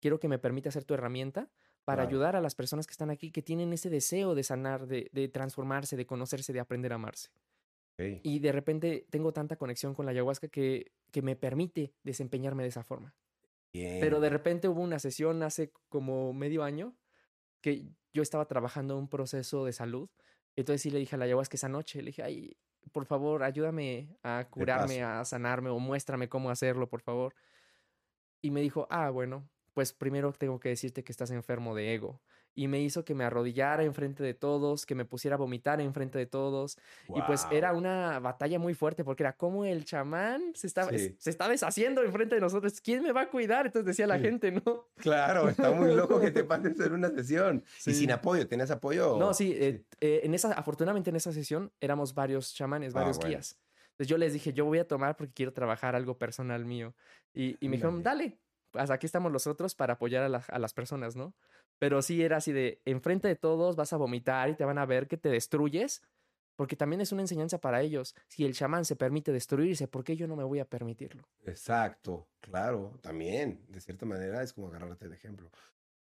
Quiero que me permita ser tu herramienta para Claro. ayudar a las personas que están aquí, que tienen ese deseo de sanar, de, de transformarse, de conocerse, de aprender a amarse. Y de repente tengo tanta conexión con la ayahuasca que, que me permite desempeñarme de esa forma. Bien. Pero de repente hubo una sesión hace como medio año que yo estaba trabajando un proceso de salud. Entonces sí le dije a la ayahuasca esa noche, le dije, ay, por favor, ayúdame a curarme, a sanarme o muéstrame cómo hacerlo, por favor. Y me dijo, ah, bueno, pues primero tengo que decirte que estás enfermo de ego. Y me hizo que me arrodillara enfrente de todos, que me pusiera a vomitar enfrente de todos. Y pues era una batalla muy fuerte porque era como el chamán se está, es- Sí. se está deshaciendo enfrente de nosotros. ¿Quién me va a cuidar? Entonces decía la Sí. gente, ¿no? Claro, está muy loco que te (laughs) pases en una sesión. Y sin apoyo, ¿tenías apoyo? No, sí, eh, eh, en esa, afortunadamente en esa sesión éramos varios chamanes, Ah, varios bueno. guías. Entonces yo les dije, yo voy a tomar porque quiero trabajar algo personal mío. Y, y me dijeron, dale, pues aquí estamos los otros para apoyar a, la- a las personas, ¿no? Pero sí era así de, enfrente de todos vas a vomitar y te van a ver que te destruyes, porque también es una enseñanza para ellos. Si el chamán se permite destruirse, ¿por qué yo no me voy a permitirlo? Exacto, claro, también, de cierta manera es como agarrarte de ejemplo.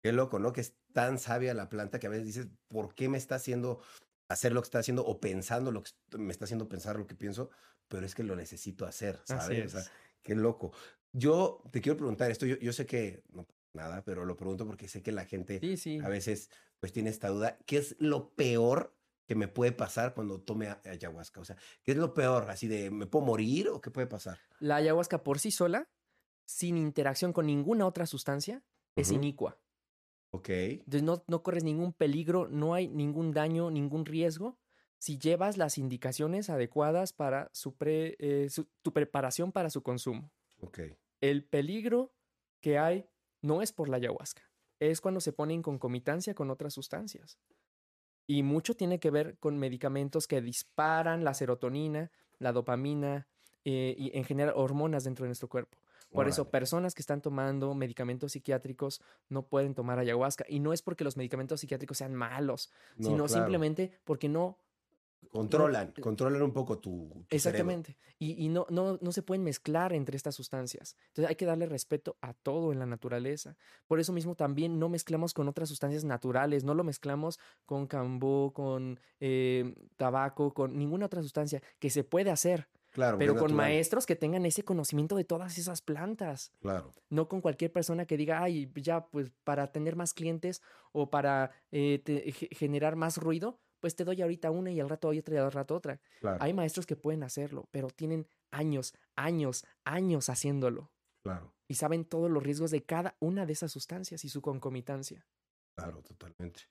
Qué loco, ¿no? Que es tan sabia la planta que a veces dices, ¿por qué me está haciendo hacer lo que está haciendo o pensando lo que me está haciendo pensar lo que pienso? Pero es que lo necesito hacer, Así ¿sabes? O sea, es. qué loco. Yo te quiero preguntar esto, yo, yo sé que no nada, pero lo pregunto porque sé que la gente Sí, sí. a veces pues tiene esta duda. ¿Qué es lo peor que me puede pasar cuando tome ayahuasca? O sea, ¿qué es lo peor? Así de, ¿me puedo morir o qué puede pasar? La ayahuasca por sí sola, sin interacción con ninguna otra sustancia, es inicua. Ok, Entonces no, no corres ningún peligro, no hay ningún daño, ningún riesgo si llevas las indicaciones adecuadas para su, pre- eh, su- tu preparación para su consumo. ok. El peligro que hay no es por la ayahuasca, es cuando se pone en concomitancia con otras sustancias. Y mucho tiene que ver con medicamentos que disparan la serotonina, la dopamina eh, y en general hormonas dentro de nuestro cuerpo. Por eso, personas que están tomando medicamentos psiquiátricos no pueden tomar ayahuasca. Y no es porque los medicamentos psiquiátricos sean malos, No, sino claro. simplemente porque no Controlan, eh, controlan un poco tu, tu cerebro. Exactamente. Y, y no, no, no se pueden mezclar entre estas sustancias. Entonces hay que darle respeto a todo en la naturaleza. Por eso mismo también no mezclamos con otras sustancias naturales, no lo mezclamos con cambó, con eh, tabaco, con ninguna otra sustancia que se puede hacer, Claro, pero con maestros que tengan ese conocimiento de todas esas plantas. Claro, No con cualquier persona que diga, ay, ya, pues para tener más clientes o para eh, te- generar más ruido, pues te doy ahorita una y al rato otra y al rato otra. claro, Hay maestros que pueden hacerlo, pero tienen años, años, años haciéndolo claro, y saben todos los riesgos de cada una de esas sustancias y su concomitancia. claro, totalmente.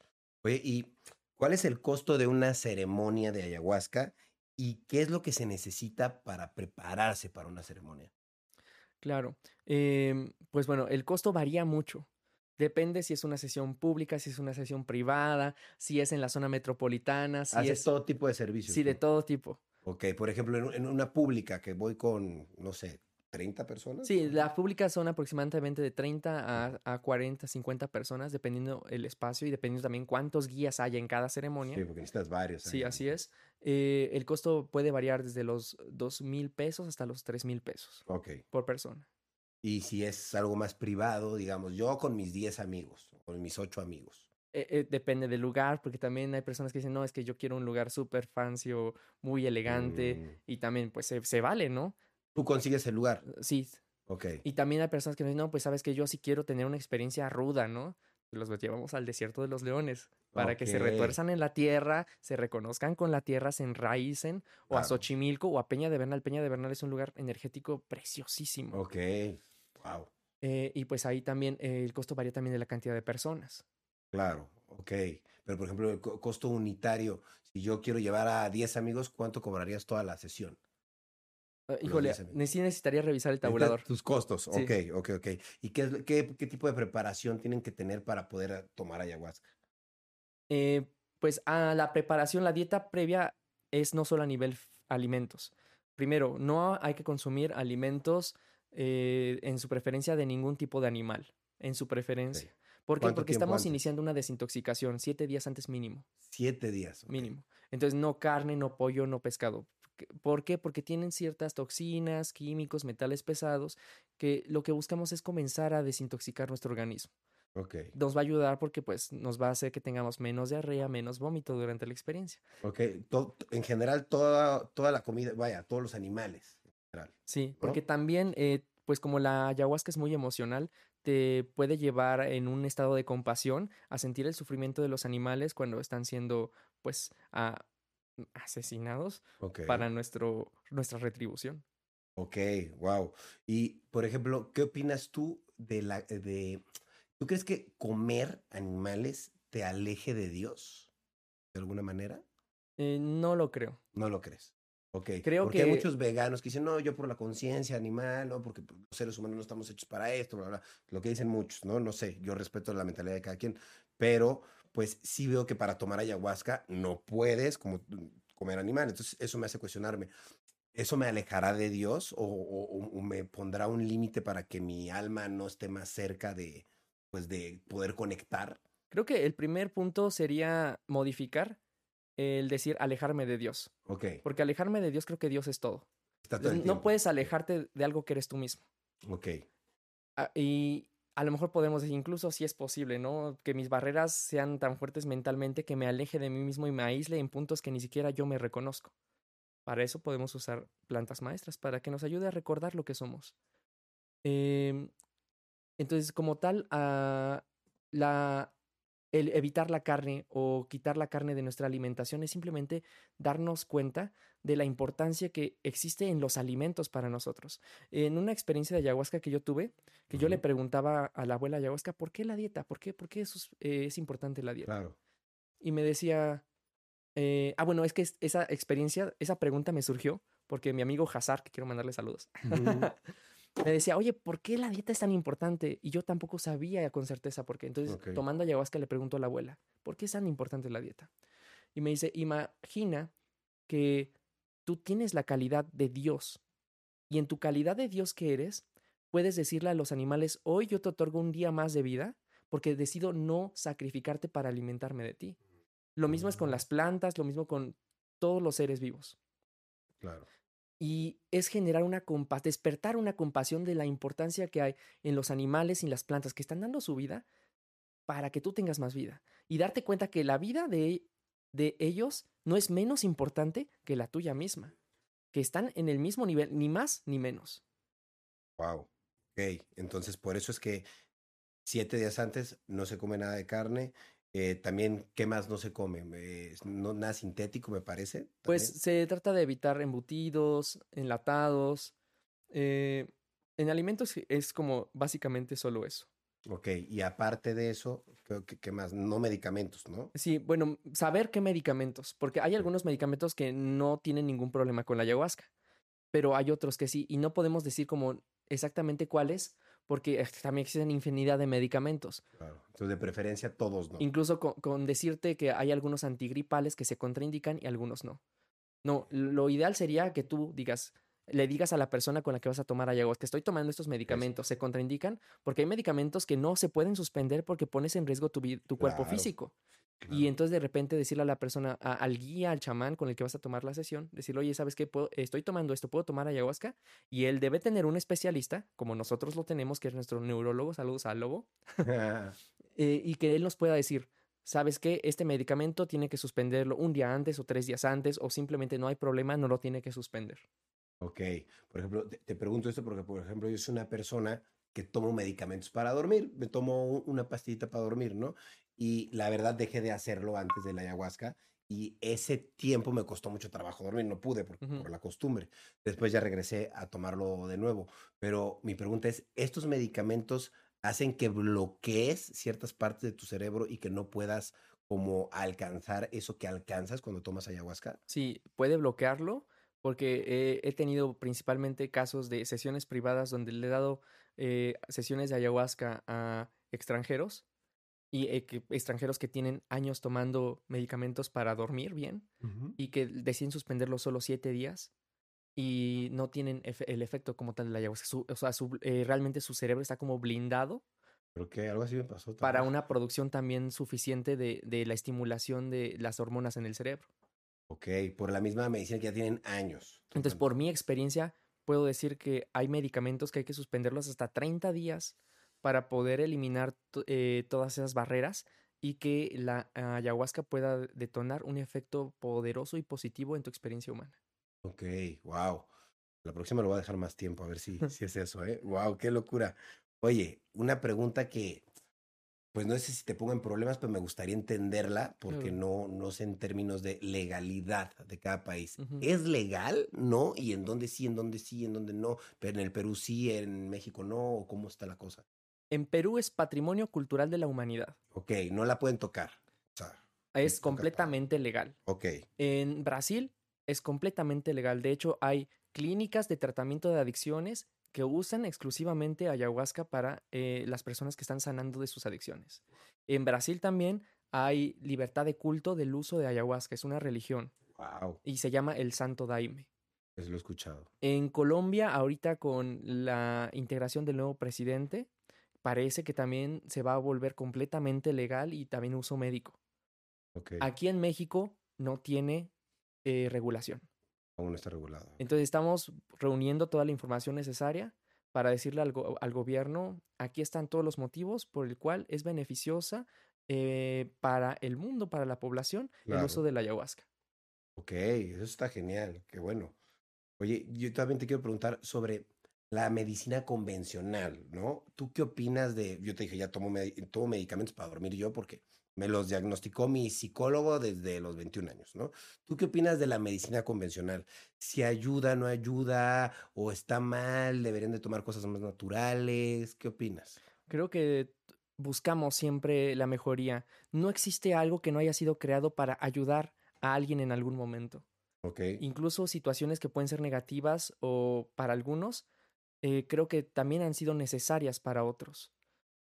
Oye, ¿y cuál es el costo de una ceremonia de ayahuasca y qué es lo que se necesita para prepararse para una ceremonia? Claro. em, pues bueno, el costo varía mucho. Depende si es una sesión pública, si es una sesión privada, si es en la zona metropolitana, si Haces es todo tipo de servicios. sí, de todo tipo. Ok, por ejemplo, en, una pública que voy con, no sé, 30 personas. Sí, las públicas son aproximadamente de 30 a, a 40, 50 personas, dependiendo el espacio y dependiendo también cuántos guías haya en cada ceremonia. Sí, porque necesitas varios. Sí, ahí, así es. Eh, el costo puede variar desde los 2 mil pesos hasta los 3 mil pesos Ok. por persona. Y si es algo más privado, digamos, yo con mis 10 amigos, con mis 8 amigos. Eh, eh, depende del lugar, porque también hay personas que dicen, no, es que yo quiero un lugar súper fancy o muy elegante. Mm, Y también, pues, se, se vale, ¿no? Tú consigues el lugar. Sí. Ok. Y también hay personas que me dicen, no, pues, sabes que yo sí quiero tener una experiencia ruda, ¿no? Los llevamos al desierto de los leones para que se retuerzan en la tierra, se reconozcan con la tierra, se enraícen, o a. Xochimilco o a Peña de Bernal. Peña de Bernal es un lugar energético preciosísimo. Ok. Wow. Eh, y pues ahí también eh, el costo varía también de la cantidad de personas. Claro. Ok. Pero, por ejemplo, el co- costo unitario, si yo quiero llevar a 10 amigos, ¿cuánto cobrarías toda la sesión? Los híjole, 10 amigos. ne- sí necesitaría revisar el tabulador. Tus costos. Sí. Ok, ok, ok. ¿Y qué, qué, qué tipo de preparación tienen que tener para poder eh, tomar ayahuasca? Eh, pues a la preparación, la dieta previa es no solo a nivel alimentos. Primero, no hay que consumir alimentos eh, en su preferencia de ningún tipo de animal, en su preferencia. ¿Por qué? ¿Cuánto Porque estamos antes? iniciando una desintoxicación, siete días antes mínimo, Siete días. mínimo. Entonces, no carne, no pollo, no pescado. ¿Qué- ¿Por qué? Porque tienen ciertas toxinas, químicos, metales pesados, que lo que buscamos es comenzar a desintoxicar nuestro organismo Ok, nos va a ayudar porque pues nos va a hacer que tengamos menos diarrea, menos vómito durante la experiencia. ok. En general, toda, toda la comida, vaya, todos los animales. General. Sí, porque también eh, pues como la ayahuasca es muy emocional, te puede llevar en un estado de compasión a sentir el sufrimiento de los animales cuando están siendo pues a- asesinados para nuestro, nuestra retribución. Ok, wow. Y, por ejemplo, ¿qué opinas tú de la, de, ¿tú crees que comer animales te aleje de Dios? ¿De alguna manera? Eh, no lo creo. No lo crees. Ok. Creo porque hay que- muchos veganos que dicen, no, yo por la conciencia animal, no, porque pues, los seres humanos no estamos hechos para esto, bla, bla. Lo que dicen muchos, ¿no? No sé, yo respeto la mentalidad de cada quien, pero pues sí veo que para tomar ayahuasca no puedes como comer animal. Entonces, eso me hace cuestionarme. ¿Eso me alejará de Dios o, o- o me pondrá un límite para que mi alma no esté más cerca de, pues, de poder conectar? Creo que el primer punto sería modificar el decir alejarme de Dios. Ok. Porque alejarme de Dios creo que Dios es todo. Está todo el No puedes alejarte de algo que eres tú mismo. Ok. Ah, Y a lo mejor podemos decir, incluso si es posible, ¿no? Que mis barreras sean tan fuertes mentalmente que me aleje de mí mismo y me aísle en puntos que ni siquiera yo me reconozco. Para eso podemos usar plantas maestras, para que nos ayude a recordar lo que somos. Em, entonces, como tal, ah, la, el evitar la carne o quitar la carne de nuestra alimentación es simplemente darnos cuenta de la importancia que existe en los alimentos para nosotros. En una experiencia de ayahuasca que yo tuve, que yo le preguntaba a la abuela ayahuasca, ¿por qué la dieta? ¿Por qué, por qué eso es, eh, es importante la dieta? Claro. Y me decía, eh, ah, bueno, es que es- esa experiencia, esa pregunta me surgió porque mi amigo Hazar, que quiero mandarle saludos, (laughs) (laughs) me decía, oye, ¿por qué la dieta es tan importante? Y yo tampoco sabía con certeza por qué. Entonces, tomando ayahuasca, le pregunto a la abuela, ¿por qué es tan importante la dieta? Y me dice, imagina que tú tienes la calidad de Dios y en tu calidad de Dios que eres, puedes decirle a los animales, hoy yo te otorgo un día más de vida porque decido no sacrificarte para alimentarme de ti. Lo mismo es con Mm. las plantas, lo mismo con todos los seres vivos. Claro. Y es generar una compasión, despertar una compasión de la importancia que hay en los animales y las plantas que están dando su vida para que tú tengas más vida. Y darte cuenta que la vida de, de ellos no es menos importante que la tuya misma. Que están en el mismo nivel, ni más ni menos. Wow. Ok, entonces por eso es que siete días antes no se come nada de carne. Eh, también, ¿qué más no se come? Eh, no, nada sintético, me parece. Pues también. se trata de evitar embutidos, enlatados. eh, en alimentos es como básicamente solo eso. Ok, y aparte de eso, que, ¿qué más? No medicamentos, ¿no? Sí, bueno, saber qué medicamentos, porque hay algunos medicamentos que no tienen ningún problema con la ayahuasca, pero hay otros que sí, y no podemos decir como exactamente cuáles, porque también existen infinidad de medicamentos. Claro. Entonces, de preferencia, todos no. Incluso con, con decirte que hay algunos antigripales que se contraindican y algunos no. No, lo ideal sería que tú digas, le digas a la persona con la que vas a tomar ayahuasca, estoy tomando estos medicamentos, se contraindican porque hay medicamentos que no se pueden suspender porque pones en riesgo tu, tu cuerpo Claro, físico. Claro. Y entonces de repente decirle a la persona, a- al guía, al chamán con el que vas a tomar la sesión, decirle, oye, ¿sabes qué? Puedo- estoy tomando esto, ¿puedo tomar ayahuasca? Y él debe tener un especialista, como nosotros lo tenemos, que es nuestro neurólogo, saludos al lobo, (laughs) (laughs) eh, y que él nos pueda decir, ¿sabes qué? Este medicamento tiene que suspenderlo un día antes o tres días antes, o simplemente no hay problema, no lo tiene que suspender. Ok, por ejemplo, te, te pregunto esto porque, por ejemplo, yo soy una persona que tomo medicamentos para dormir, me tomo un- una pastillita para dormir, ¿no? Y la verdad dejé de hacerlo antes de la ayahuasca y ese tiempo me costó mucho trabajo dormir, no pude por, la costumbre. Después ya regresé a tomarlo de nuevo, pero mi pregunta es, ¿estos medicamentos hacen que bloquees ciertas partes de tu cerebro y que no puedas como alcanzar eso que alcanzas cuando tomas ayahuasca? Sí, puede bloquearlo porque he tenido principalmente casos de sesiones privadas donde le he dado eh, sesiones de ayahuasca a extranjeros y eh, que- extranjeros que tienen años tomando medicamentos para dormir bien y que deciden suspenderlo solo siete días y no tienen efe- el efecto como tal de la ayahuasca. Su- o sea, su- eh, realmente su cerebro está como blindado Creo que algo así me pasó para una producción también suficiente de, de la estimulación de las hormonas en el cerebro. Ok, por la misma medicina que ya tienen años. Entonces, por mi experiencia, puedo decir que hay medicamentos que hay que suspenderlos hasta 30 días para poder eliminar eh, todas esas barreras y que la ayahuasca pueda detonar un efecto poderoso y positivo en tu experiencia humana. Ok, wow. La próxima lo voy a dejar más tiempo, a ver si, (laughs) si es eso, ¿eh? Wow, qué locura. Oye, una pregunta que, pues no sé si te pongo en problemas, pero me gustaría entenderla porque no, no sé en términos de legalidad de cada país. ¿Es legal? ¿No? ¿Y en dónde sí, en dónde sí, en dónde no? Pero en el Perú sí, en México no, ¿o cómo está la cosa? En Perú es patrimonio cultural de la humanidad. Ok, no la pueden tocar. O sea, Es completamente legal. ok, En Brasil es completamente legal. De hecho, hay clínicas de tratamiento de adicciones que usan exclusivamente ayahuasca para eh, las personas que están sanando de sus adicciones. En Brasil también hay libertad de culto del uso de ayahuasca. Es una religión wow, y se llama el Santo Daime. eso lo he escuchado. En Colombia, ahorita con la integración del nuevo presidente, parece que también se va a volver completamente legal y también uso médico. Aquí en México no tiene eh, regulación. aún no está regulado. Entonces estamos reuniendo toda la información necesaria para decirle al, go- al gobierno, aquí están todos los motivos por el cual es beneficiosa eh, para el mundo, para la población, el uso de la ayahuasca. Ok, eso está genial, qué bueno. Oye, yo también te quiero preguntar sobre la medicina convencional, ¿no? ¿Tú qué opinas de, yo te dije, ya tomo, tomo medicamentos para dormir yo porque me los diagnosticó mi psicólogo desde los 21 años, ¿no? ¿Tú qué opinas de la medicina convencional? ¿Si ayuda, no ayuda, o está mal, deberían de tomar cosas más naturales? ¿Qué opinas? Creo que buscamos siempre la mejoría. No existe algo que no haya sido creado para ayudar a alguien en algún momento. Ok, Incluso situaciones que pueden ser negativas o para algunos, eh, creo que también han sido necesarias para otros.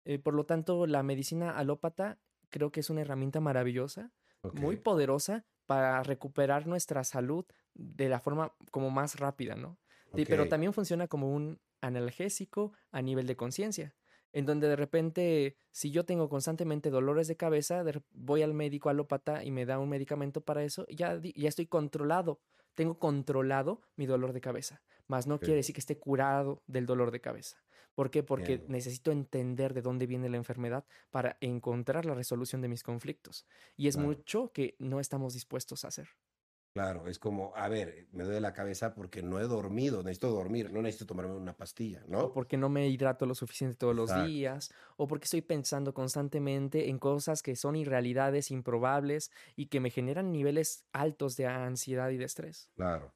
Eh, por lo tanto, la medicina alópata creo que es una herramienta maravillosa, muy poderosa para recuperar nuestra salud de la forma como más rápida, ¿no? Pero también funciona como un analgésico a nivel de conciencia, en donde de repente, si yo tengo constantemente dolores de cabeza, voy al médico alópata y me da un medicamento para eso, ya, ya estoy controlado, tengo controlado mi dolor de cabeza, mas no quiere decir que esté curado del dolor de cabeza. ¿Por qué? Porque necesito entender de dónde viene la enfermedad para encontrar la resolución de mis conflictos. Y es Claro. mucho que no estamos dispuestos a hacer. Claro, es como, a ver, me duele la cabeza porque no he dormido, necesito dormir, no necesito tomarme una pastilla, o ¿no? porque no me hidrato lo suficiente todos los días, o porque estoy pensando constantemente en cosas que son irrealidades, improbables y que me generan niveles altos de ansiedad y de estrés. Claro.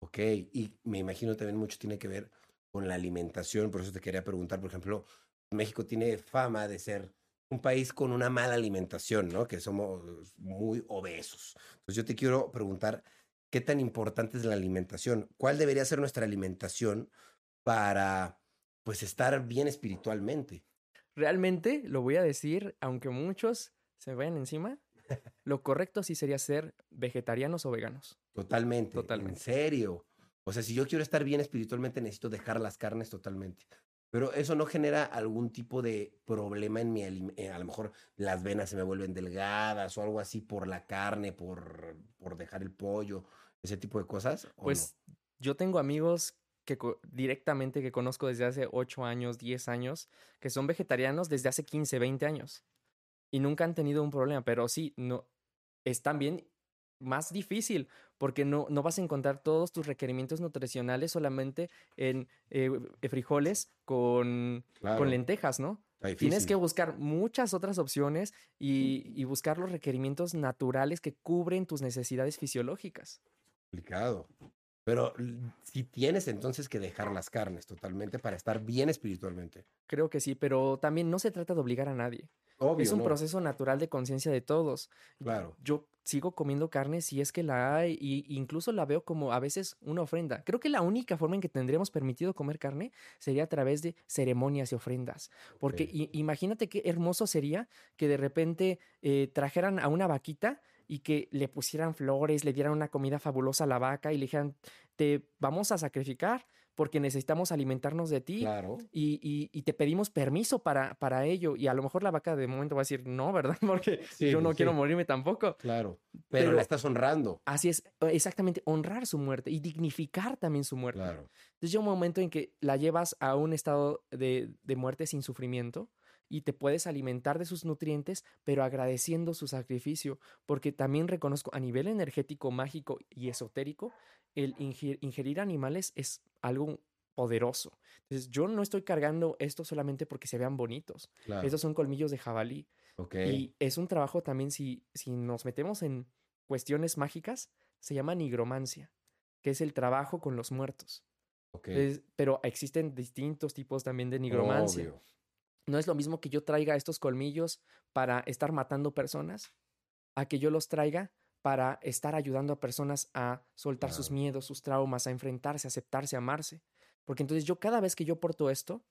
Ok, y me imagino también mucho tiene que ver con la alimentación, por eso te quería preguntar, por ejemplo, México tiene fama de ser un país con una mala alimentación, ¿no? Que somos muy obesos. Entonces yo te quiero preguntar, ¿qué tan importante es la alimentación? ¿Cuál debería ser nuestra alimentación para, pues, estar bien espiritualmente? Realmente, lo voy a decir, aunque muchos se vayan encima, lo correcto sí sería ser vegetarianos o veganos. Totalmente. En Totalmente. serio. O sea, si yo quiero estar bien espiritualmente, necesito dejar las carnes totalmente. Pero eso no genera algún tipo de problema en mi alimento. A lo mejor las venas se me vuelven delgadas o algo así por la carne, por, por dejar el pollo, ese tipo de cosas. Pues yo tengo amigos que directamente que conozco desde hace 8 años, 10 años, que son vegetarianos desde hace 15, 20 años. Y nunca han tenido un problema, pero sí, no, es también más difícil porque no, no vas a encontrar todos tus requerimientos nutricionales solamente en eh, frijoles con, con lentejas, ¿no? Tienes que buscar muchas otras opciones y, y, buscar los requerimientos naturales que cubren tus necesidades fisiológicas. Complicado. Pero si tienes entonces que dejar las carnes totalmente para estar bien espiritualmente. Creo que sí, pero también no se trata de obligar a nadie es un proceso natural de conciencia de todos. Claro. Yo sigo comiendo carne si es que la hay y incluso la veo como a veces una ofrenda. Creo que la única forma en que tendríamos permitido comer carne sería a través de ceremonias y ofrendas. Porque imagínate qué hermoso sería que de repente eh, trajeran a una vaquita y que le pusieran flores, le dieran una comida fabulosa a la vaca y le dijeran, te vamos a sacrificar porque necesitamos alimentarnos de ti claro. y, y, te pedimos permiso para, para ello. Y a lo mejor la vaca de momento va a decir, no, ¿verdad? (laughs) Porque yo no quiero morirme tampoco. Claro, pero, la estás honrando. Así es, exactamente, honrar su muerte y dignificar también su muerte. Claro. Entonces llega un momento en que la llevas a un estado de, de muerte sin sufrimiento y te puedes alimentar de sus nutrientes, pero agradeciendo su sacrificio, porque también reconozco a nivel energético, mágico y esotérico, el ingerir animales es algo poderoso. Entonces, yo no estoy cargando esto solamente porque se vean bonitos. Estos son colmillos de jabalí. Y es un trabajo también, si, si nos metemos en cuestiones mágicas, se llama nigromancia, que es el trabajo con los muertos. pero existen distintos tipos también de nigromancia. No es lo mismo que yo traiga estos colmillos para estar matando personas, a que yo los traiga para estar ayudando a personas a soltar sus miedos, sus traumas, a enfrentarse, a aceptarse, a amarse. Porque entonces yo cada vez que yo porto esto,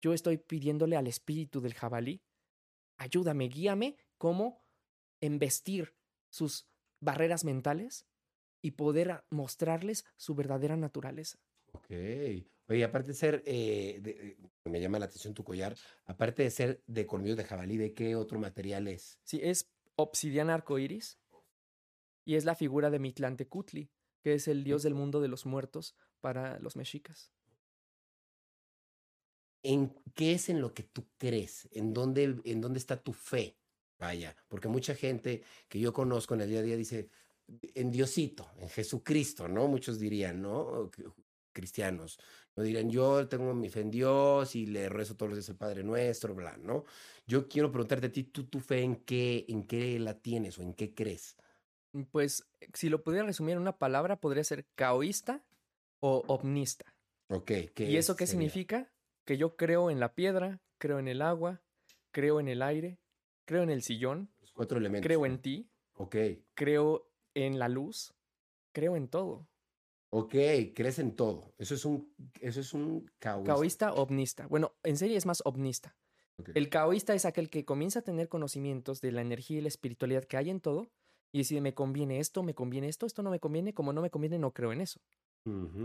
yo estoy pidiéndole al espíritu del jabalí, ayúdame, guíame cómo embestir sus barreras mentales y poder mostrarles su verdadera naturaleza. Ok. Oye, aparte de ser, eh, me llama la atención tu collar, aparte de ser de colmillos de jabalí, ¿de qué otro material es? Sí, es obsidiana arcoíris y es la figura de Mitlantecutli, que es el dios del mundo de los muertos para los mexicas. ¿En qué es en lo que tú crees? ¿En dónde, en dónde está tu fe? Vaya, porque mucha gente que yo conozco en el día a día dice, en Diosito, en Jesucristo, ¿no? Muchos dirían, ¿no? Cristianos, no dirían, yo tengo mi fe en Dios y le rezo todos los días el Padre Nuestro, bla, ¿no? Yo quiero preguntarte a ti, ¿tú tu fe en qué, en qué la tienes o en qué crees? Mm, pues, si lo pudiera resumir en una palabra, podría ser caoísta o omnista. Ok. ¿Y eso qué significa? Que yo creo en la piedra, creo en el agua, creo en el aire, creo en el sillón. Los cuatro elementos. Creo en ti. Ok. Creo en la luz. Creo en todo. Ok, crees en todo. Eso es un, eso es un caoísta. Caoísta, omnista. Bueno, en serie es más omnista. El caoísta es aquel que comienza a tener conocimientos de la energía y la espiritualidad que hay en todo y decide, me conviene esto, me conviene esto, esto no me conviene, como no me conviene, no creo en eso.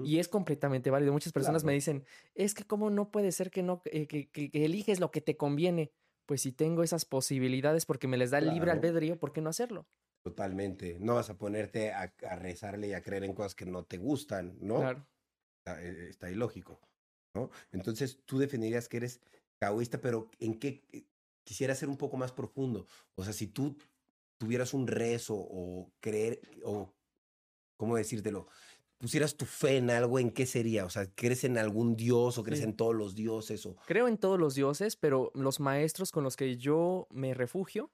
Y es completamente válido. Muchas personas me dicen, es que cómo no puede ser que no, eh, que, que, eliges lo que te conviene. Pues si tengo esas posibilidades porque me les da el libre albedrío, ¿por qué no hacerlo? Totalmente. No vas a ponerte a, rezarle y a creer en cosas que no te gustan, ¿no? Claro. Está, eh, está ilógico, ¿no? Entonces tú definirías que eres caoísta, pero ¿en qué? Eh, quisiera ser un poco más profundo. O sea, si tú tuvieras un rezo o creer, o, ¿cómo decírtelo? pusieras tu fe en algo, ¿en qué sería? O sea, ¿crees en algún dios o crees en todos los dioses? O... Creo en todos los dioses, pero los maestros con los que yo me refugio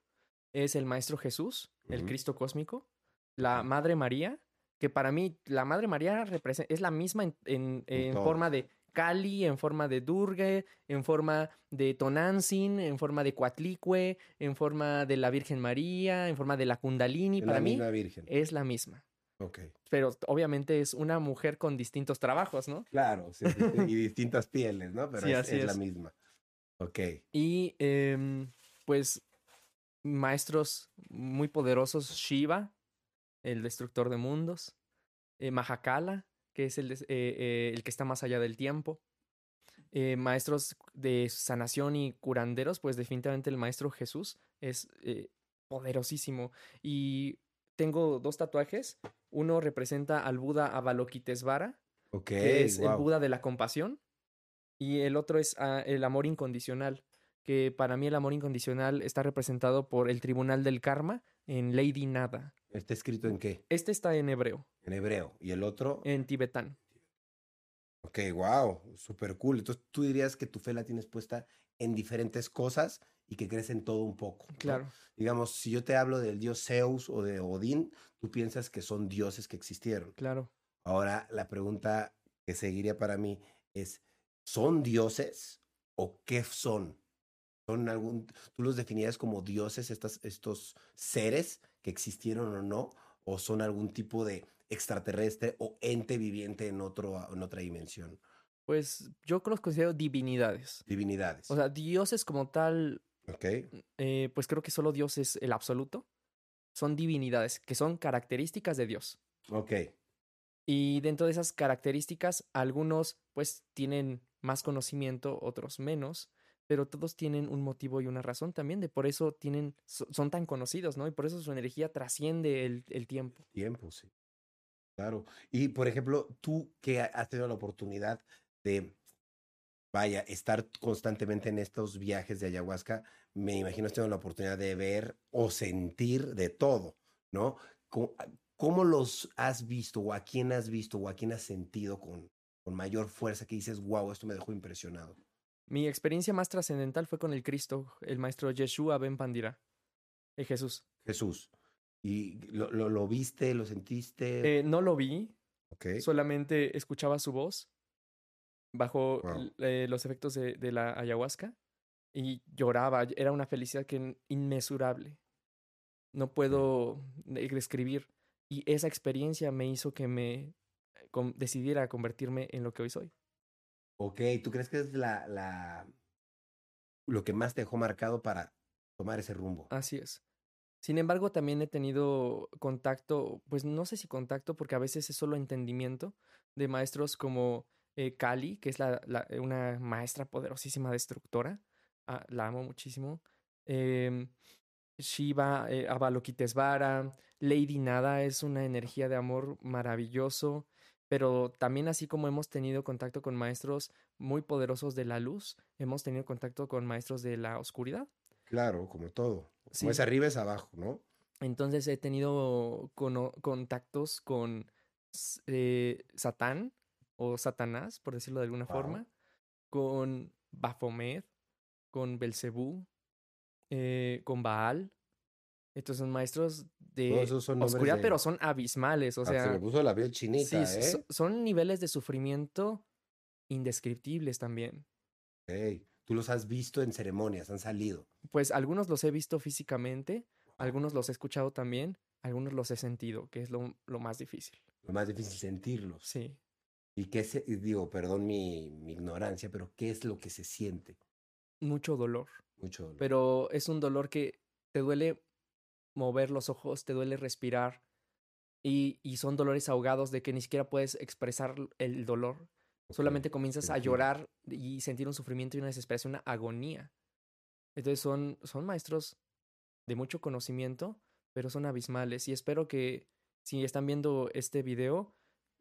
es el Maestro Jesús, el Cristo cósmico, la Madre María, que para mí la Madre María es la misma en, en forma de Kali, en forma de Durga, en forma de Tonantzin, en forma de Coatlicue, en forma de la Virgen María, en forma de la Kundalini. Para mí es la misma. Okay. Pero obviamente es una mujer con distintos trabajos, ¿no? Claro, sí, y distintas pieles, ¿no? (laughs) Pero es, la misma. Ok. Y em, pues maestros muy poderosos, Shiva, el destructor de mundos, eh, Mahakala, que es el, eh, eh, el que está más allá del tiempo. Maestros de sanación y curanderos, pues definitivamente el maestro Jesús es poderosísimo. Y tengo dos tatuajes. Uno representa al Buda Avalokitesvara, Ok, que es el. Buda de la compasión. Y el otro es ah, el amor incondicional, que para mí el amor incondicional está representado por el Tribunal del Karma en Lady Nada. ¿Está escrito en qué? Este está en hebreo, En hebreo. ¿Y el otro? en tibetano. Ok, wow, súper cool. Entonces tú dirías que tu fe la tienes puesta en diferentes cosas y que crees en todo un poco. ¿no? Claro. Digamos, si yo te hablo del dios Zeus o de Odín, tú piensas que son dioses que existieron. Claro. Ahora, la pregunta que seguiría para mí es, ¿son dioses o qué son? ¿Son algún, ¿Tú los definirías como dioses, estas, estos seres que existieron o no? ¿O son algún tipo de extraterrestre o ente viviente en, otro, en otra dimensión? Pues yo los considero divinidades. Divinidades. O sea, dioses como tal, ¿Ok? eh, pues creo que solo Dios es el absoluto. Son divinidades, que son características de Dios. Ok. Y dentro de esas características, algunos pues tienen más conocimiento, otros menos, pero todos tienen un motivo y una razón también, de por eso tienen, so- son tan conocidos, ¿no? Y por eso su energía trasciende el, tiempo. Tiempo, sí. Claro. Y, por ejemplo, tú que ha- has tenido la oportunidad de, vaya, estar constantemente en estos viajes de ayahuasca, me imagino has tenido la oportunidad de ver o sentir de todo, ¿no? ¿Cómo, cómo los has visto o a quién has visto o a quién has sentido con, con mayor fuerza que dices, wow, esto me dejó impresionado? Mi experiencia más trascendental fue con el Cristo, el maestro Yeshua Ben Pandira, el Jesús. Jesús. ¿Y lo, lo, lo viste, lo sentiste? Eh, no lo vi, solamente escuchaba su voz bajo Wow. eh, los efectos de, de la ayahuasca y lloraba. Era una felicidad que inmesurable. No puedo de- describir. Y esa experiencia me hizo que me eh, decidiera convertirme en lo que hoy soy. Ok, ¿tú crees que es la, la, lo que más te dejó marcado para tomar ese rumbo? Así es. Sin embargo, también he tenido contacto, pues no sé si contacto, porque a veces es solo entendimiento de maestros como eh, Kali, que es la, la- eh, una maestra poderosísima destructora. Ah, la amo muchísimo. Em, Shiva, eh, Avalokitesvara, Lady Nada es una energía de amor maravilloso, pero también así como hemos tenido contacto con maestros muy poderosos de la luz, hemos tenido contacto con maestros de la oscuridad. Claro, como todo. Como Sí. es arriba es abajo, ¿no? Entonces he tenido contactos con eh, Satán o Satanás, por decirlo de alguna Wow. forma, con Baphomet, con Belcebú, eh, con Baal. Estos son maestros de son oscuridad, de- pero son abismales. O Ah, se me sea, puso la piel chinita, ¿eh? so- son niveles de sufrimiento indescriptibles también. Tú los has visto en ceremonias, han salido. Pues algunos los he visto físicamente, algunos los he escuchado también, algunos los he sentido, que es lo, lo más difícil. Lo más difícil sentirlos. Sí. Y qué se, digo, perdón mi, mi ignorancia, pero ¿qué es lo que se siente? mucho dolor, Mucho dolor. pero es un dolor que te duele mover los ojos, te duele respirar y, y son dolores ahogados de que ni siquiera puedes expresar el dolor. Solamente comienzas a llorar y sentir un sufrimiento y una desesperación, una agonía. Entonces son, son maestros de mucho conocimiento, pero son abismales y espero que si están viendo este video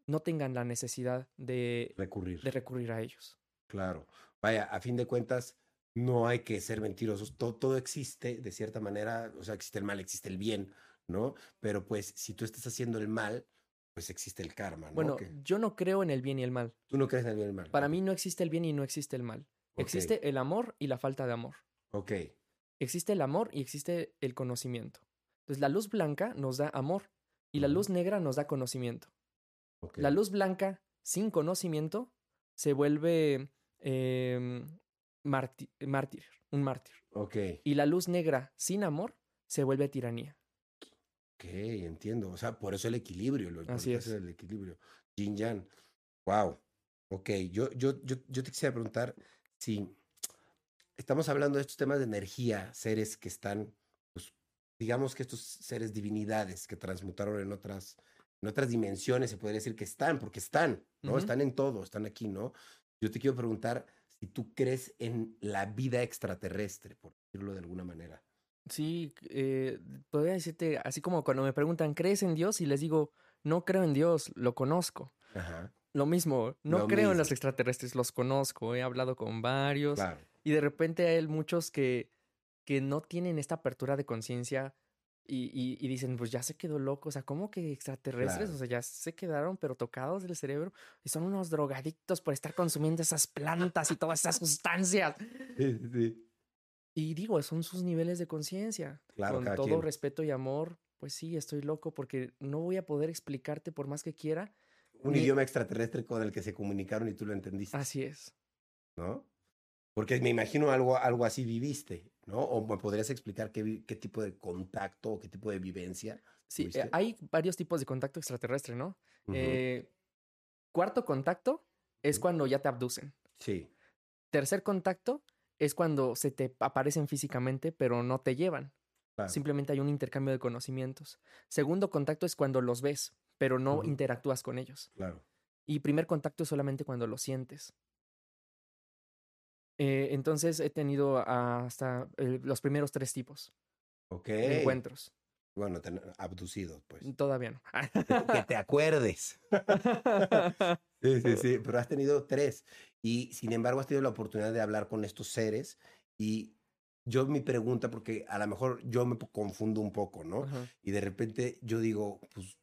no tengan la necesidad de, Recurrir. de recurrir a ellos. Claro. Vaya, a fin de cuentas, no hay que ser mentirosos. Todo, todo existe de cierta manera. O sea, existe el mal, existe el bien, ¿no? Pero pues, si tú estás haciendo el mal, pues existe el karma, ¿no? Bueno, yo no creo en el bien y el mal. tú no crees en el bien y el mal. Para mí no existe el bien y no existe el mal. Existe el amor y la falta de amor. Ok, Existe el amor y existe el conocimiento. Entonces la luz blanca nos da amor y la luz negra nos da conocimiento. La luz blanca sin conocimiento se vuelve em, mártir, un mártir. Ok, Y la luz negra sin amor se vuelve tiranía. ok, entiendo. O sea, por eso el equilibrio, lo Así es. el equilibrio. Yin Yang. Wow. Ok, yo, yo, yo, yo te quisiera preguntar si estamos hablando de estos temas de energía, seres que están, pues, digamos que estos seres divinidades que transmutaron en otras en otras dimensiones se podría decir que están, porque están, ¿no? Están en todo, están aquí, ¿no? Yo te quiero preguntar si tú crees en la vida extraterrestre, por decirlo de alguna manera. Sí, eh, podría decirte, así como cuando me preguntan, ¿crees en Dios? Y les digo, no creo en Dios, lo conozco. Ajá, Lo mismo, no Lo creo en los extraterrestres, los conozco, he hablado con varios. claro. Y de repente hay muchos que, que no tienen esta apertura de conciencia y, y- y dicen, pues ya se quedó loco. O sea, ¿cómo que extraterrestres? Claro. O sea, ya se quedaron, pero tocados del cerebro. Y son unos drogadictos por estar consumiendo esas plantas y todas esas sustancias. (laughs) Sí, sí, sí. Y digo, son sus niveles de conciencia. Claro, Con todo quien. respeto y amor, pues sí, estoy loco porque no voy a poder explicarte por más que quiera. Un Ni- idioma extraterrestre con el que se comunicaron y tú lo entendiste, Así es. ¿no? Porque me imagino algo, algo así viviste, ¿no? O me podrías explicar qué, tipo de contacto o qué tipo de vivencia. Sí, eh, hay varios tipos de contacto extraterrestre, ¿no? Eh, cuarto contacto es cuando ya te abducen. Sí, Tercer contacto es cuando se te aparecen físicamente, pero no te llevan. claro. Simplemente hay un intercambio de conocimientos. Segundo contacto es cuando los ves, pero no interactúas con ellos. claro. Y primer contacto es solamente cuando lo sientes. Eh, entonces he tenido hasta los primeros tres tipos Ok. de encuentros. Bueno, ten- abducidos, pues. Todavía no. que te acuerdes. (laughs) (laughs) Sí, sí, sí, pero has tenido tres. Y sin embargo has tenido la oportunidad de hablar con estos seres. Y yo mi pregunta, porque a lo mejor yo me confundo un poco, ¿no? Y de repente yo digo, pues,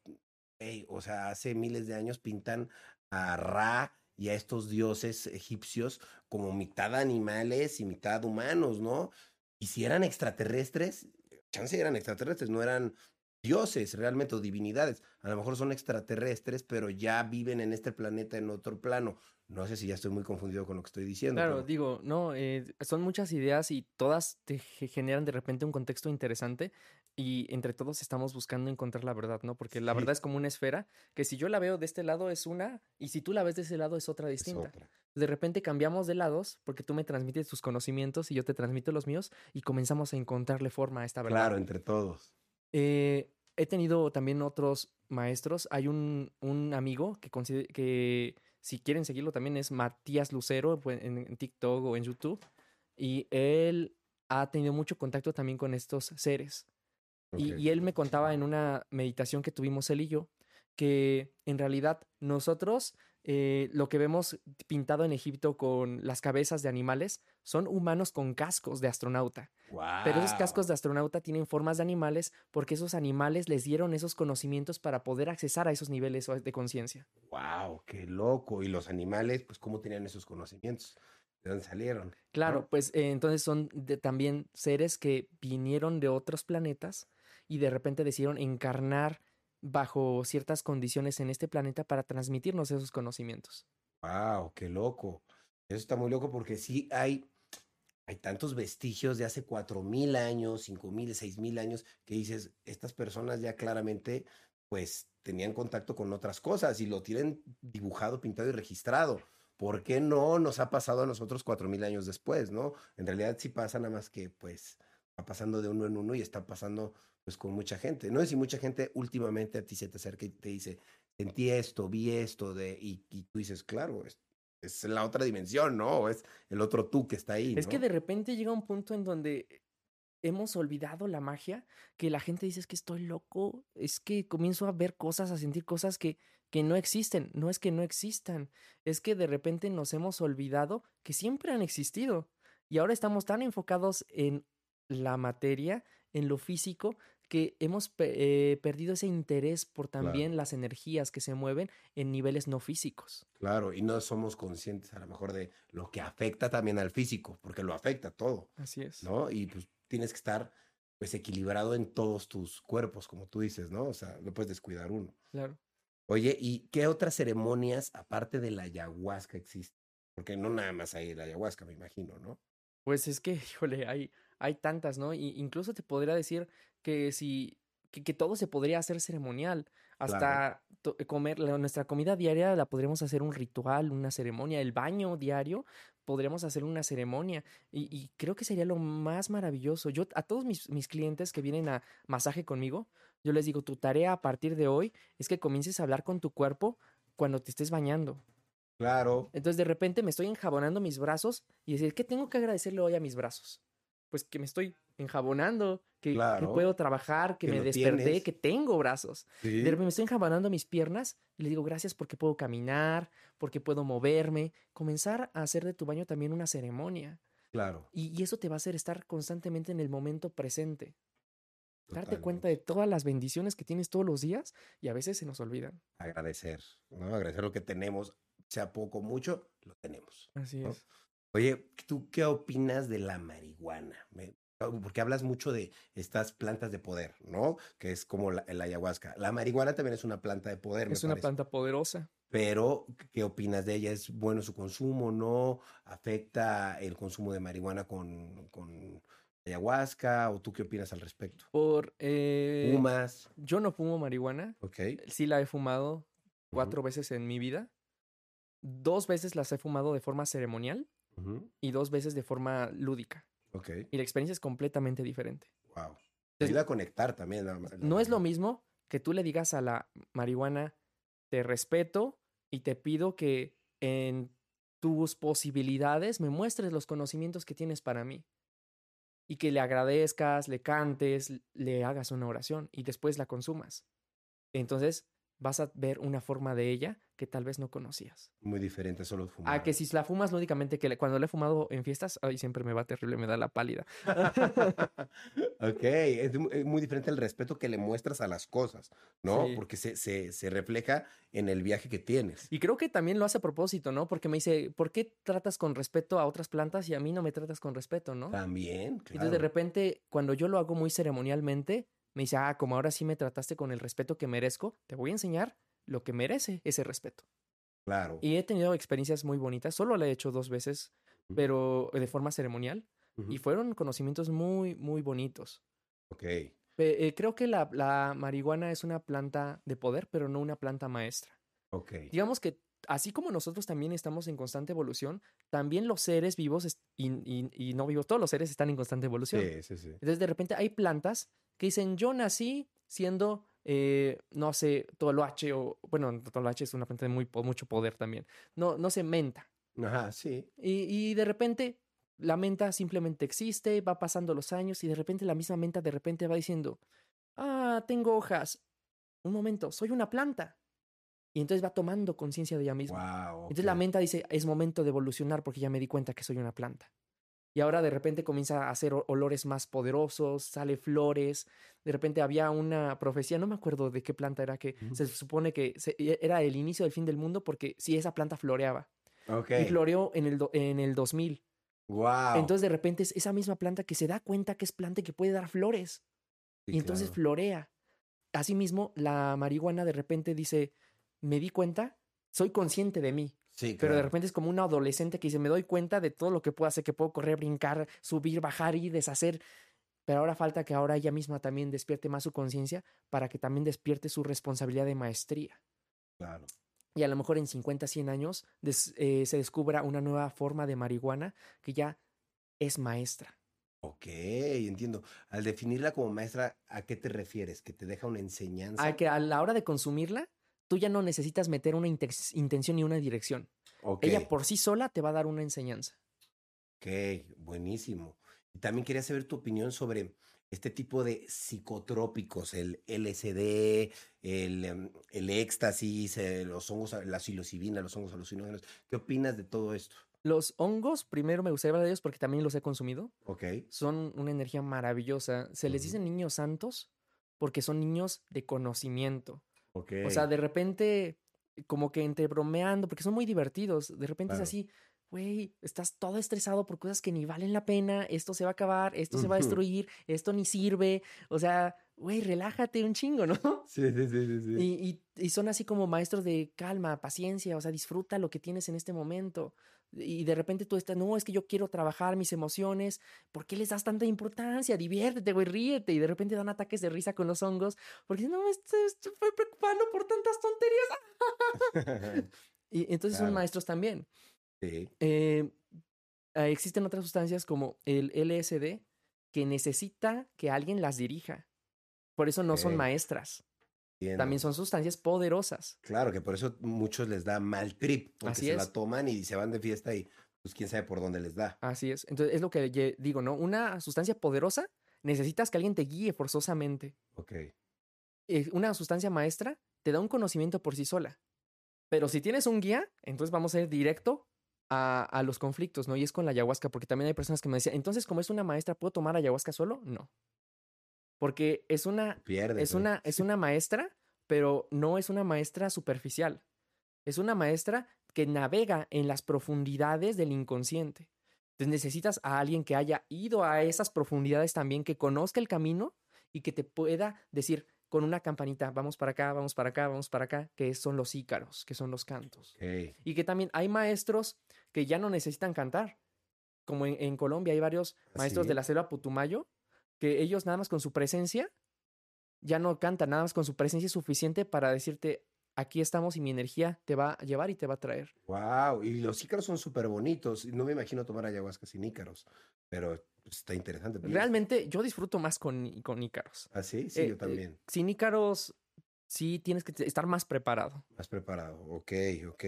hey, o sea, hace miles de años pintan a Ra y a estos dioses egipcios como mitad animales y mitad humanos, ¿no? Y si eran extraterrestres, chance eran extraterrestres, no eran dioses realmente o divinidades. A lo mejor son extraterrestres, pero ya viven en este planeta en otro plano. No sé si ya estoy muy confundido con lo que estoy diciendo. Claro, pero- digo, no, eh, son muchas ideas y todas te ge- generan de repente un contexto interesante y entre todos estamos buscando encontrar la verdad, ¿no? Porque la verdad es como una esfera que si yo la veo de este lado es una y si tú la ves de ese lado es otra es distinta. otra. De repente cambiamos de lados porque tú me transmites tus conocimientos y yo te transmito los míos y comenzamos a encontrarle forma a esta verdad. Claro, entre todos. Eh, he tenido también otros maestros. Hay un, un amigo que, que, si quieren seguirlo, también es Matías Lucero pues, en, TikTok o en YouTube. Y él ha tenido mucho contacto también con estos seres. Y él me contaba en una meditación que tuvimos él y yo que en realidad nosotros eh, lo que vemos pintado en Egipto con las cabezas de animales son humanos con cascos de astronauta. Pero esos cascos de astronauta tienen formas de animales porque esos animales les dieron esos conocimientos para poder accesar a esos niveles de conciencia. Wow, qué loco. Y los animales, pues, ¿cómo tenían esos conocimientos? ¿De dónde salieron? Claro, ¿no? pues eh, entonces son de- también seres que vinieron de otros planetas y de repente decidieron encarnar bajo ciertas condiciones en este planeta para transmitirnos esos conocimientos. Wow, qué loco. Eso está muy loco porque sí hay, hay tantos vestigios de hace cuatro mil años, cinco mil, seis mil años, que dices, estas personas ya claramente, pues, tenían contacto con otras cosas y lo tienen dibujado, pintado y registrado. ¿Por qué no nos ha pasado a nosotros cuatro mil años después, no? En realidad sí pasa nada más que, pues, va pasando de uno en uno y está pasando, pues, con mucha gente. No es si mucha gente últimamente a ti se te acerca y te dice, sentí esto, vi esto, de, y, y tú dices, claro, es, es la otra dimensión, ¿no? O es el otro tú que está ahí. Es que de repente llega un punto en donde hemos olvidado la magia, que la gente dice es que estoy loco, es que comienzo a ver cosas, a sentir cosas que, que no existen. No es que no existan, es que de repente nos hemos olvidado que siempre han existido. Y ahora estamos tan enfocados en la materia, en lo físico, que hemos eh, perdido ese interés por también las energías que se mueven en niveles no físicos. Claro, y no somos conscientes a lo mejor de lo que afecta también al físico, porque lo afecta todo, Así es. ¿no? Y pues tienes que estar pues equilibrado en todos tus cuerpos, como tú dices, ¿no? O sea, no puedes descuidar uno. Claro. Oye, ¿y qué otras ceremonias aparte de la ayahuasca existen? Porque no nada más hay la ayahuasca, me imagino, ¿no? Pues es que, híjole, hay, hay tantas, ¿no? Y incluso te podría decir que si, que, que todo se podría hacer ceremonial. Hasta to- comer, la- nuestra comida diaria la podríamos hacer un ritual, una ceremonia. El baño diario podríamos hacer una ceremonia. Y, y creo que sería lo más maravilloso. Yo a todos mis, mis clientes que vienen a masaje conmigo, Yo les digo, tu tarea a partir de hoy es que comiences a hablar con tu cuerpo cuando te estés bañando. Claro. Entonces de repente me estoy enjabonando mis brazos y decir, ¿qué tengo que agradecerle hoy a mis brazos? Pues que me estoy enjabonando, que, puedo trabajar, que, Que me desperté, tienes. que tengo brazos. Sí. De repente me estoy enjabonando mis piernas y le digo gracias porque puedo caminar, porque puedo moverme. Comenzar a hacer de tu baño también una ceremonia. Claro. Y, y eso te va a hacer estar constantemente en el momento presente. Darte cuenta de todas las bendiciones que tienes todos los días y a veces se nos olvidan. Agradecer, ¿no? Agradecer lo que tenemos, sea poco o mucho, lo tenemos. Así ¿no? es. Oye, ¿tú qué opinas de la marihuana? Me- porque hablas mucho de estas plantas de poder, ¿no? Que es como la, el ayahuasca. La marihuana también es una planta de poder, me Es una parece. planta poderosa. Pero, ¿qué opinas de ella? ¿Es bueno su consumo? ¿No? ¿Afecta el consumo de marihuana con, con ayahuasca? ¿O tú qué opinas al respecto? Por eh, ¿Fumas? yo no fumo marihuana, Ok. sí la he fumado cuatro veces en mi vida. Dos veces las he fumado de forma ceremonial Y dos veces de forma lúdica. Ok. Y la experiencia es completamente diferente. Wow. Te ayuda a conectar también. la- la No es lo mismo que tú le digas a la marihuana, te respeto y te pido que en tus posibilidades me muestres los conocimientos que tienes para mí. Y que le agradezcas, le cantes, le hagas una oración y después la consumas. Entonces vas a ver una forma de ella que tal vez no conocías. Muy diferente, solo fumar. A que si la fumas lúdicamente, que le- cuando la he fumado en fiestas, ay, siempre me va terrible, me da la pálida. (laughs) ok, es es muy diferente el respeto que le muestras a las cosas, ¿no? Sí. Porque se, se, se refleja en el viaje que tienes. Y creo que también lo hace a propósito, ¿no? Porque me dice, ¿por qué tratas con respeto a otras plantas y a mí no me tratas con respeto, ¿no? También, Entonces de claro. repente, cuando yo lo hago muy ceremonialmente, me dice, ah, como ahora sí me trataste con el respeto que merezco, te voy a enseñar lo que merece ese respeto. Claro. Y he tenido experiencias muy bonitas, solo la he hecho dos veces, pero de forma ceremonial, y fueron conocimientos muy, muy bonitos. Ok, eh, creo que la, la marihuana es una planta de poder, pero no una planta maestra. ok. Digamos que así como nosotros también estamos en constante evolución, también los seres vivos y, y- y no vivos, todos los seres están en constante evolución. Sí, sí, sí. Entonces de repente hay plantas que dicen, yo nací siendo, eh, no sé, toloache o, bueno, toloache es una planta de muy, mucho poder también, no, no sé, menta. Ajá, sí. Y, y de repente la menta simplemente existe, va pasando los años y de repente la misma menta de repente va diciendo, ah, tengo hojas. Un momento, soy una planta. Y entonces va tomando conciencia de ella misma. Wow. Entonces la menta dice, es momento de evolucionar porque ya me di cuenta que soy una planta. Y ahora de repente comienza a hacer olores más poderosos, sale flores. De repente había una profecía, no me acuerdo de qué planta era, que se supone que se- e- era el inicio del fin del mundo porque si esa planta floreaba. Y floreó en el, do- en el 2000. Wow. Entonces de repente es esa misma planta que se da cuenta que es planta y que puede dar flores. y entonces florea. Asimismo, la marihuana de repente dice, me di cuenta, soy consciente de mí. Sí, Pero de repente es como un adolescente que dice, me doy cuenta de todo lo que puedo hacer, que puedo correr, brincar, subir, bajar y deshacer. Pero ahora falta que ahora ella misma también despierte más su conciencia para que también despierte su responsabilidad de maestría. Claro. Y a lo mejor en 50, 100 años des- eh, se descubra una nueva forma de marihuana que ya es maestra. Ok, entiendo. Al definirla como maestra, ¿a qué te refieres? ¿Que te deja una enseñanza? A que a la hora de consumirla, tú ya no necesitas meter una inten- intención ni una dirección. Ella por sí sola te va a dar una enseñanza. ok, buenísimo. Y también quería saber tu opinión sobre este tipo de psicotrópicos, el LSD, el, em, el éxtasis, eh, los hongos, la psilocibina, los hongos alucinógenos. ¿Qué opinas de todo esto? Los hongos, primero me gustaría hablar de ellos porque también los he consumido. Ok, Son una energía maravillosa. Se les Ujú. dicen niños santos porque son niños de conocimiento. O sea, de repente, como que entre bromeando, porque son muy divertidos. De repente Claro. es así, güey, estás todo estresado por cosas que ni valen la pena, esto se va a acabar, esto se va a destruir, esto ni sirve. O sea, güey, relájate un chingo, ¿no? (laughs) Sí, sí, sí, sí. sí. Y, y- y son así como maestros de calma, paciencia, o sea, disfruta lo que tienes en este momento. Y de repente tú estás, no, es que yo quiero trabajar mis emociones. ¿Por qué les das tanta importancia? Diviértete, güey, ríete. Y de repente dan ataques de risa con los hongos. Porque no, me estoy, preocupando por tantas tonterías. (laughs) Y entonces son maestros también. sí. Eh, eh, existen otras sustancias como el LSD que necesita que alguien las dirija. Por eso no son maestras. Entiendo. También son sustancias poderosas. Claro, que por eso muchos les da mal trip, porque Así se es. la toman y se van de fiesta y pues quién sabe por dónde les da. Así es. Entonces, es lo que digo, ¿no? Una sustancia poderosa, necesitas que alguien te guíe forzosamente. Ok. Eh, Una sustancia maestra te da un conocimiento por sí sola. Pero si tienes un guía, entonces vamos a ir directo a, a los conflictos, ¿no? Y es con la ayahuasca, porque también hay personas que me decían, entonces, como es una maestra, ¿puedo tomar ayahuasca solo? No. Porque es una, Pierde. es una, es una maestra, pero no es una maestra superficial. Es una maestra que navega en las profundidades del inconsciente. Entonces necesitas a alguien que haya ido a esas profundidades también, que conozca el camino y que te pueda decir con una campanita, vamos para acá, vamos para acá, vamos para acá, que son los ícaros, que son los cantos. Y que también hay maestros que ya no necesitan cantar. Como en, en Colombia hay varios maestros ¿sí? de la selva Putumayo, que ellos nada más con su presencia ya no cantan, nada más con su presencia es suficiente para decirte, aquí estamos y mi energía te va a llevar y te va a traer. Wow. Y los ícaros son súper bonitos. No me imagino tomar ayahuasca sin ícaros, pero pues, está interesante. Pero- Realmente yo disfruto más con, con ícaros. ¿Ah, sí? Sí, Eh, yo eh, también. sin ícaros sí tienes que estar más preparado. Más preparado. Ok, ok.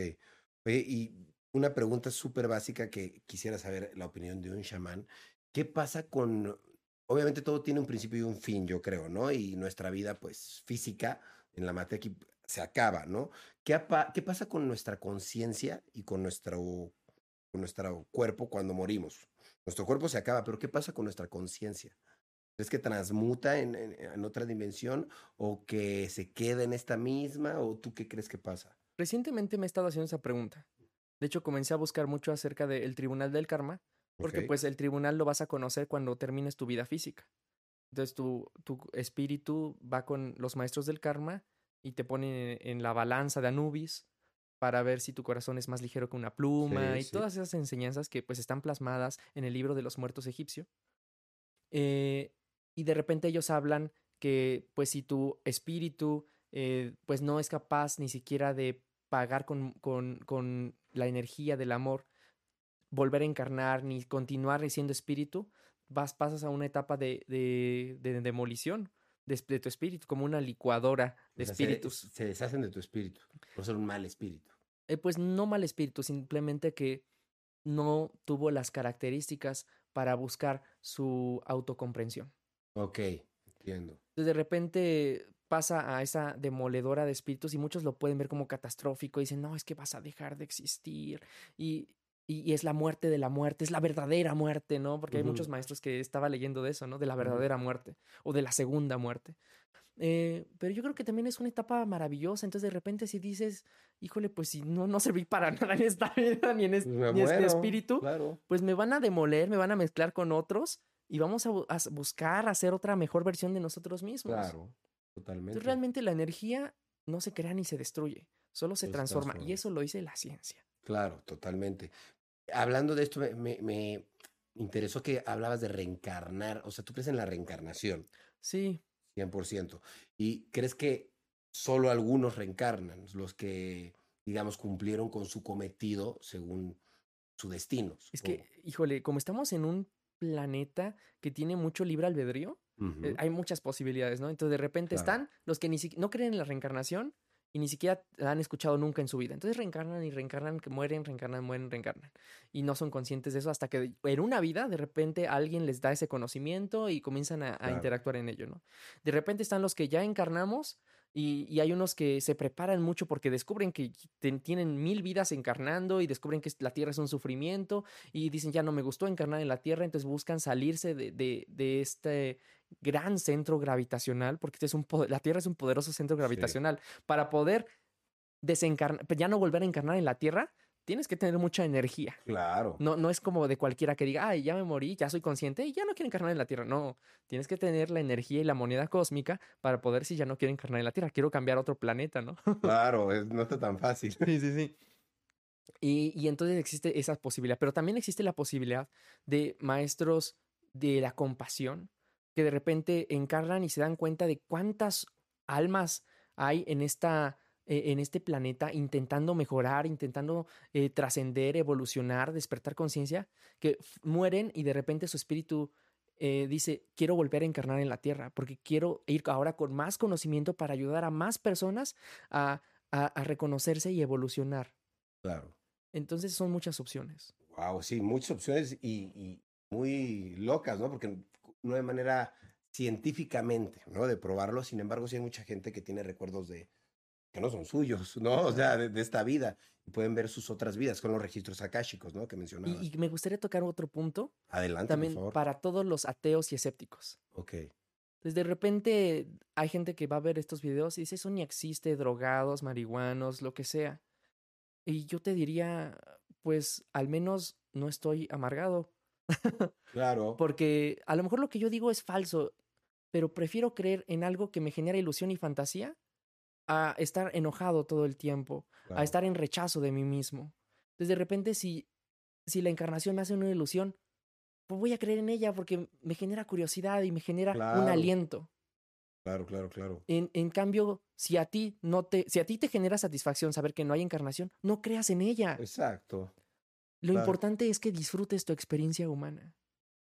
Oye, y una pregunta súper básica que quisiera saber la opinión de un chamán. ¿Qué pasa con... Obviamente todo tiene un principio y un fin, yo creo, ¿no? Y nuestra vida, pues, física, en la materia aquí se acaba, ¿no? ¿Qué, pasa con nuestra conciencia y con nuestro, con nuestro cuerpo cuando morimos? Nuestro cuerpo se acaba, pero ¿qué pasa con nuestra conciencia? ¿Es que transmuta en, en- en otra dimensión o que se queda en esta misma? ¿O tú qué crees que pasa? Recientemente me he estado haciendo esa pregunta. De hecho, comencé a buscar mucho acerca del Tribunal del Karma, porque pues el tribunal lo vas a conocer cuando termines tu vida física. Entonces tu, tu espíritu va con los maestros del karma y te ponen en, en la balanza de Anubis para ver si tu corazón es más ligero que una pluma Sí, y sí. todas esas enseñanzas que pues están plasmadas en el libro de los muertos egipcio. Eh, y de repente ellos hablan que pues si tu espíritu eh, pues no es capaz ni siquiera de pagar con, con, con la energía del amor, volver a encarnar ni continuar siendo espíritu, vas, pasas a una etapa de, de, de demolición de, de tu espíritu, como una licuadora de O sea, espíritus. Se, deshacen de tu espíritu. Por ser un mal espíritu. Eh, pues no mal espíritu, simplemente que no tuvo las características para buscar su autocomprensión. Ok, entiendo. Entonces, de repente pasa a esa demoledora de espíritus y muchos lo pueden ver como catastrófico. Dicen, no, es que vas a dejar de existir. Y, y, y es la muerte de la muerte, es la verdadera muerte, ¿no? Porque hay muchos maestros que estaba leyendo de eso, ¿no? De la verdadera muerte o de la segunda muerte. Eh, pero yo creo que también es una etapa maravillosa. Entonces, de repente, si dices, híjole, pues si no, no serví para (laughs) nada en esta vida, ni en, este espíritu, Claro. pues me van a demoler, me van a mezclar con otros y vamos a, a buscar hacer otra mejor versión de nosotros mismos. Claro. Totalmente. Entonces, realmente la energía no se crea ni se destruye, solo se transforma. Y eso lo dice la ciencia. Claro, totalmente. Hablando de esto, me, me- me interesó que hablabas de reencarnar. O sea, tú crees en la reencarnación, Sí, 100%. ¿Y crees que solo algunos reencarnan? Los que, digamos, cumplieron con su cometido según su destino. es que, híjole, como estamos en un planeta que tiene mucho libre albedrío, eh, hay muchas posibilidades, ¿no? Entonces, de repente Claro. están los que ni si- no creen en la reencarnación y ni siquiera la han escuchado nunca en su vida. Entonces reencarnan y reencarnan, que mueren, reencarnan, mueren, reencarnan. Y no son conscientes de eso hasta que en una vida, de repente, alguien les da ese conocimiento y comienzan a, a Claro. interactuar en ello, ¿no? De repente están los que ya encarnamos y, y hay unos que se preparan mucho porque descubren que ten- tienen mil vidas encarnando y descubren que la Tierra es un sufrimiento y dicen, ya no me gustó encarnar en la Tierra, entonces buscan salirse de, de- de este gran centro gravitacional, porque este es un, la Tierra es un poderoso centro gravitacional. Para poder desencarnar, ya no volver a encarnar en la Tierra, tienes que tener mucha energía. Claro. No, no es como de cualquiera que diga, ay, ya me morí, ya soy consciente y ya no quiero encarnar en la Tierra. No, tienes que tener la energía y la moneda cósmica para poder, si ya no quiero encarnar en la Tierra, quiero cambiar a otro planeta, ¿no? (laughs) Claro, es- no está tan fácil. Sí, sí, sí. Y, y entonces existe esa posibilidad, pero también existe la posibilidad de maestros de la compasión que de repente encarnan y se dan cuenta de cuántas almas hay en esta eh, en este planeta intentando mejorar, intentando eh, trascender, evolucionar, despertar conciencia, que mueren y de repente su espíritu eh, dice, quiero volver a encarnar en la tierra, porque quiero ir ahora con más conocimiento para ayudar a más personas a, a, a reconocerse y evolucionar. Claro. Entonces son muchas opciones. Wow, sí, muchas opciones y, y muy locas, ¿no? Porque no de manera científicamente, ¿no? De probarlo. Sin embargo, sí hay mucha gente que tiene recuerdos de que no son suyos, ¿no? O sea, de, de esta vida. Pueden ver sus otras vidas con los registros akáshicos, ¿no? Que mencionabas. Y, y me gustaría tocar otro punto Adelante, también por favor. para todos los ateos y escépticos. Ok. Entonces, de repente hay gente que va a ver estos videos y dice, eso ni existe, drogados, marihuanos, lo que sea. Y yo te diría, pues al menos no estoy amargado, (laughs) Claro. porque a lo mejor lo que yo digo es falso, pero prefiero creer en algo que me genera ilusión y fantasía a estar enojado todo el tiempo, a estar en rechazo de mí mismo. Entonces, de repente, si, si la encarnación me hace una ilusión, pues voy a creer en ella porque me genera curiosidad y me genera un aliento. Claro, claro, claro. En, en cambio, si a ti no te, si a ti te genera satisfacción saber que no hay encarnación, no creas en ella. Exacto. Lo claro. importante es que disfrutes tu experiencia humana.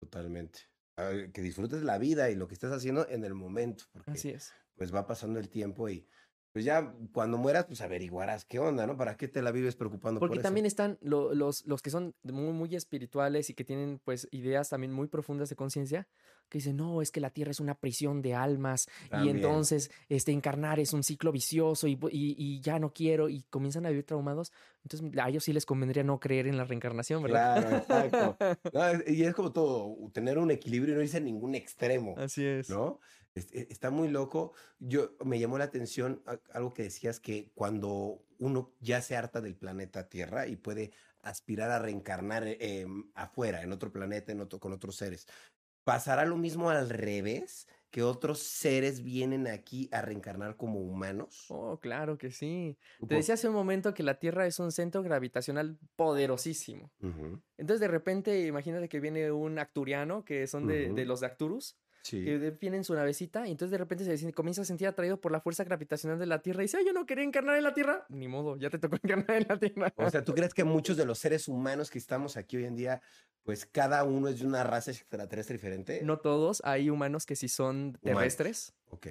Totalmente. Ver, Que disfrutes la vida y lo que estés haciendo en el momento, porque Así es. pues va pasando el tiempo y pues ya cuando mueras, pues averiguarás qué onda, ¿no? ¿Para qué te la vives preocupando Porque por también eso? están lo- los, los que son muy, muy espirituales y que tienen pues ideas también muy profundas de conciencia, que dicen, no, es que la Tierra es una prisión de almas y También. entonces este, encarnar es un ciclo vicioso y, y, y ya no quiero y comienzan a vivir traumados. Entonces a ellos sí les convendría no creer en la reencarnación, ¿verdad? Claro, exacto. (laughs) No, y es como todo, tener un equilibrio y no irse a ningún extremo, Así es. ¿no? E- Está muy loco. Yo me llamó la atención algo que decías que cuando uno ya se harta del planeta Tierra y puede aspirar a reencarnar eh, em, afuera, en otro planeta, en otro, con otros seres, ¿pasará lo mismo al revés? Que otros seres vienen aquí a reencarnar como humanos. Oh, claro que sí. Te decía hace un momento que la Tierra es un centro gravitacional poderosísimo. Ujú, Entonces, de repente, imagínate que viene un acturiano, que son de, de los de Acturus, Sí. que de- viene en su navecita, y entonces de repente se comienza a sentir atraído por la fuerza gravitacional de la Tierra y dice, "Ay, yo no quería encarnar en la Tierra. Ni modo, ya te tocó (laughs) encarnar en la Tierra. O sea, ¿tú crees que muchos de los seres humanos que estamos aquí hoy en día, pues cada uno es de una raza extraterrestre diferente? no todos, hay humanos que sí son terrestres. Ok.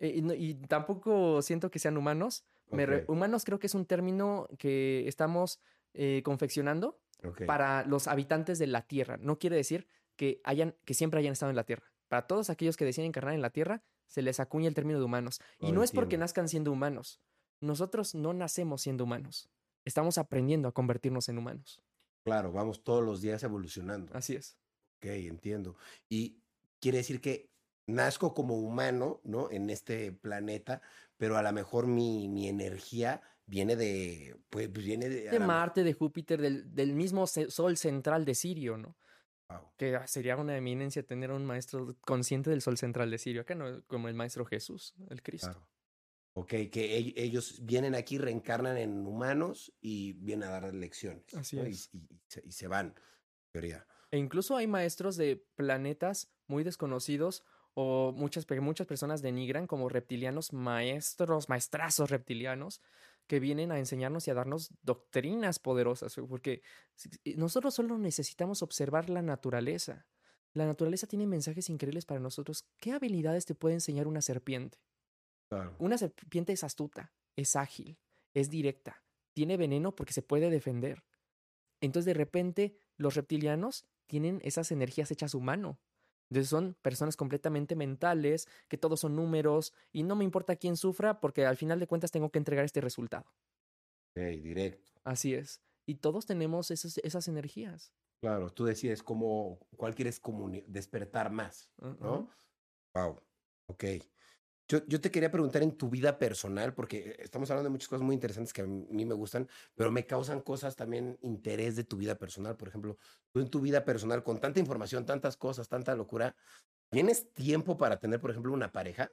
eh, y, tampoco siento que sean humanos. Re- humanos creo que es un término que estamos eh, confeccionando para los habitantes de la Tierra. No quiere decir que hayan, que siempre hayan estado en la Tierra. Para todos aquellos que deciden encarnar en la Tierra, se les acuña el término de humanos. Y Oh, no es porque nazcan siendo humanos. Nosotros no nacemos siendo humanos. Estamos aprendiendo a convertirnos en humanos. Claro, vamos todos los días evolucionando. Así es. Ok, entiendo. Y quiere decir que nazco como humano, ¿no? En este planeta, pero a lo mejor mi, mi energía viene de, pues viene de... De Marte, de Júpiter, del, del mismo Sol central de Sirio, ¿no? Wow, Que ah, sería una eminencia tener a un maestro consciente del Sol central de Sirio. Acá no, como el maestro Jesús, el Cristo. claro. Ok, que ell- ellos vienen aquí, reencarnan en humanos y vienen a dar lecciones. Así ¿no? Es. Y, y se, y se van, en teoría. E incluso hay maestros de planetas muy desconocidos o muchas, muchas personas denigran como reptilianos maestros, maestrazos reptilianos que vienen a enseñarnos y a darnos doctrinas poderosas, porque nosotros solo necesitamos observar la naturaleza. La naturaleza tiene mensajes increíbles para nosotros. ¿Qué habilidades te puede enseñar una serpiente? Claro. Una serpiente es astuta, es ágil, es directa, tiene veneno porque se puede defender. Entonces de repente los reptilianos tienen esas energías hechas humano. Entonces son personas completamente mentales, que todos son números y no me importa quién sufra porque al final de cuentas tengo que entregar este resultado. Ok, directo. Así es. Y todos tenemos esas, esas energías. Claro, tú decides cómo, cuál quieres despertar más. ¿no? Wow, ok. Yo, yo te quería preguntar en tu vida personal, porque estamos hablando de muchas cosas muy interesantes que a mí me gustan, pero me causan cosas también interés de tu vida personal. Por ejemplo, tú en tu vida personal, con tanta información, tantas cosas, tanta locura, ¿tienes tiempo para tener, por ejemplo, una pareja?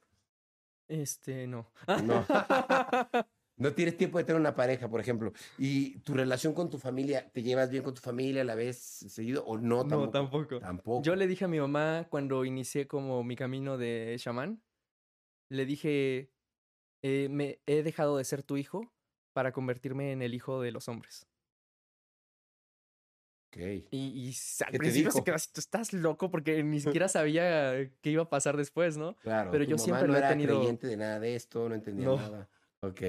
Este, no. No. (laughs) No tienes tiempo de tener una pareja, por ejemplo. ¿Y tu relación con tu familia, te llevas bien con tu familia, la ves seguido o no? No, tampoco. Tampoco. Yo le dije a mi mamá cuando inicié como mi camino de chamán, le dije, eh, me he dejado de ser tu hijo para convertirme en el hijo de los hombres. Ok. Y, y al ¿Qué te principio se quedó así, tú estás loco porque ni (laughs) siquiera sabía qué iba a pasar después, ¿no? Claro. Pero tu yo mamá siempre no lo he era tenido- creyente de nada de esto, no entendía No. nada. Ok.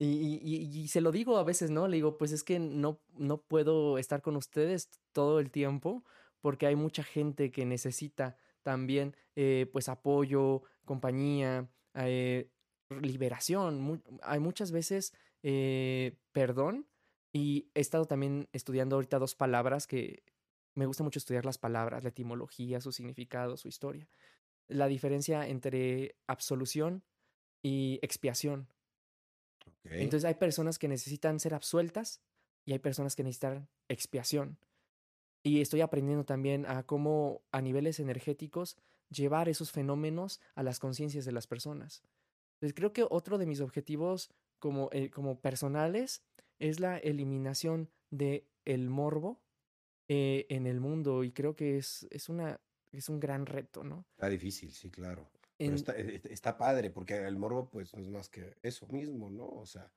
Y, y- y- y se lo digo a veces, ¿no? Le digo, pues es que no, no puedo estar con ustedes todo el tiempo porque hay mucha gente que necesita también, eh, pues, apoyo, compañía, eh, liberación. Mu- hay muchas veces eh, perdón y he estado también estudiando ahorita dos palabras que me gusta mucho estudiar las palabras, la etimología, su significado, su historia. La diferencia entre absolución y expiación. Entonces hay personas que necesitan ser absueltas y hay personas que necesitan expiación. Y estoy aprendiendo también a cómo a niveles energéticos llevar esos fenómenos a las conciencias de las personas. Entonces creo que otro de mis objetivos como, eh, como personales es la eliminación de el morbo eh, en el mundo y creo que es, es, una, es un gran reto, ¿no? Está difícil, sí, claro. Pero En- está, e- e- está padre, porque el morbo, pues, no es más que eso mismo, ¿no? O sea,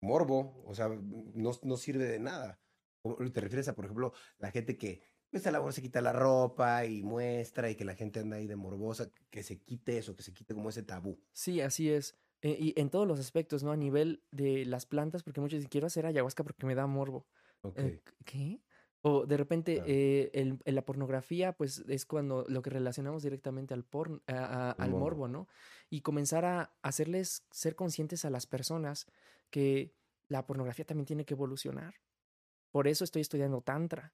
morbo, o sea, no, no sirve de nada. ¿Cómo ¿Te refieres a, por ejemplo, la gente que, pues, a la hora se quita la ropa y muestra y que la gente anda ahí de morbosa, que se quite eso, que se quite como ese tabú? Sí, así es. Eh, y en todos los aspectos, ¿no? A nivel de las plantas, porque muchos dicen, quiero hacer ayahuasca porque me da morbo. Ok. Eh, ¿Qué? O de repente Claro. eh, el- en la pornografía, pues es cuando lo que relacionamos directamente al porn, a- a- El al morbo. morbo, ¿no? Y comenzar a hacerles ser conscientes a las personas que la pornografía también tiene que evolucionar. Por eso estoy estudiando Tantra,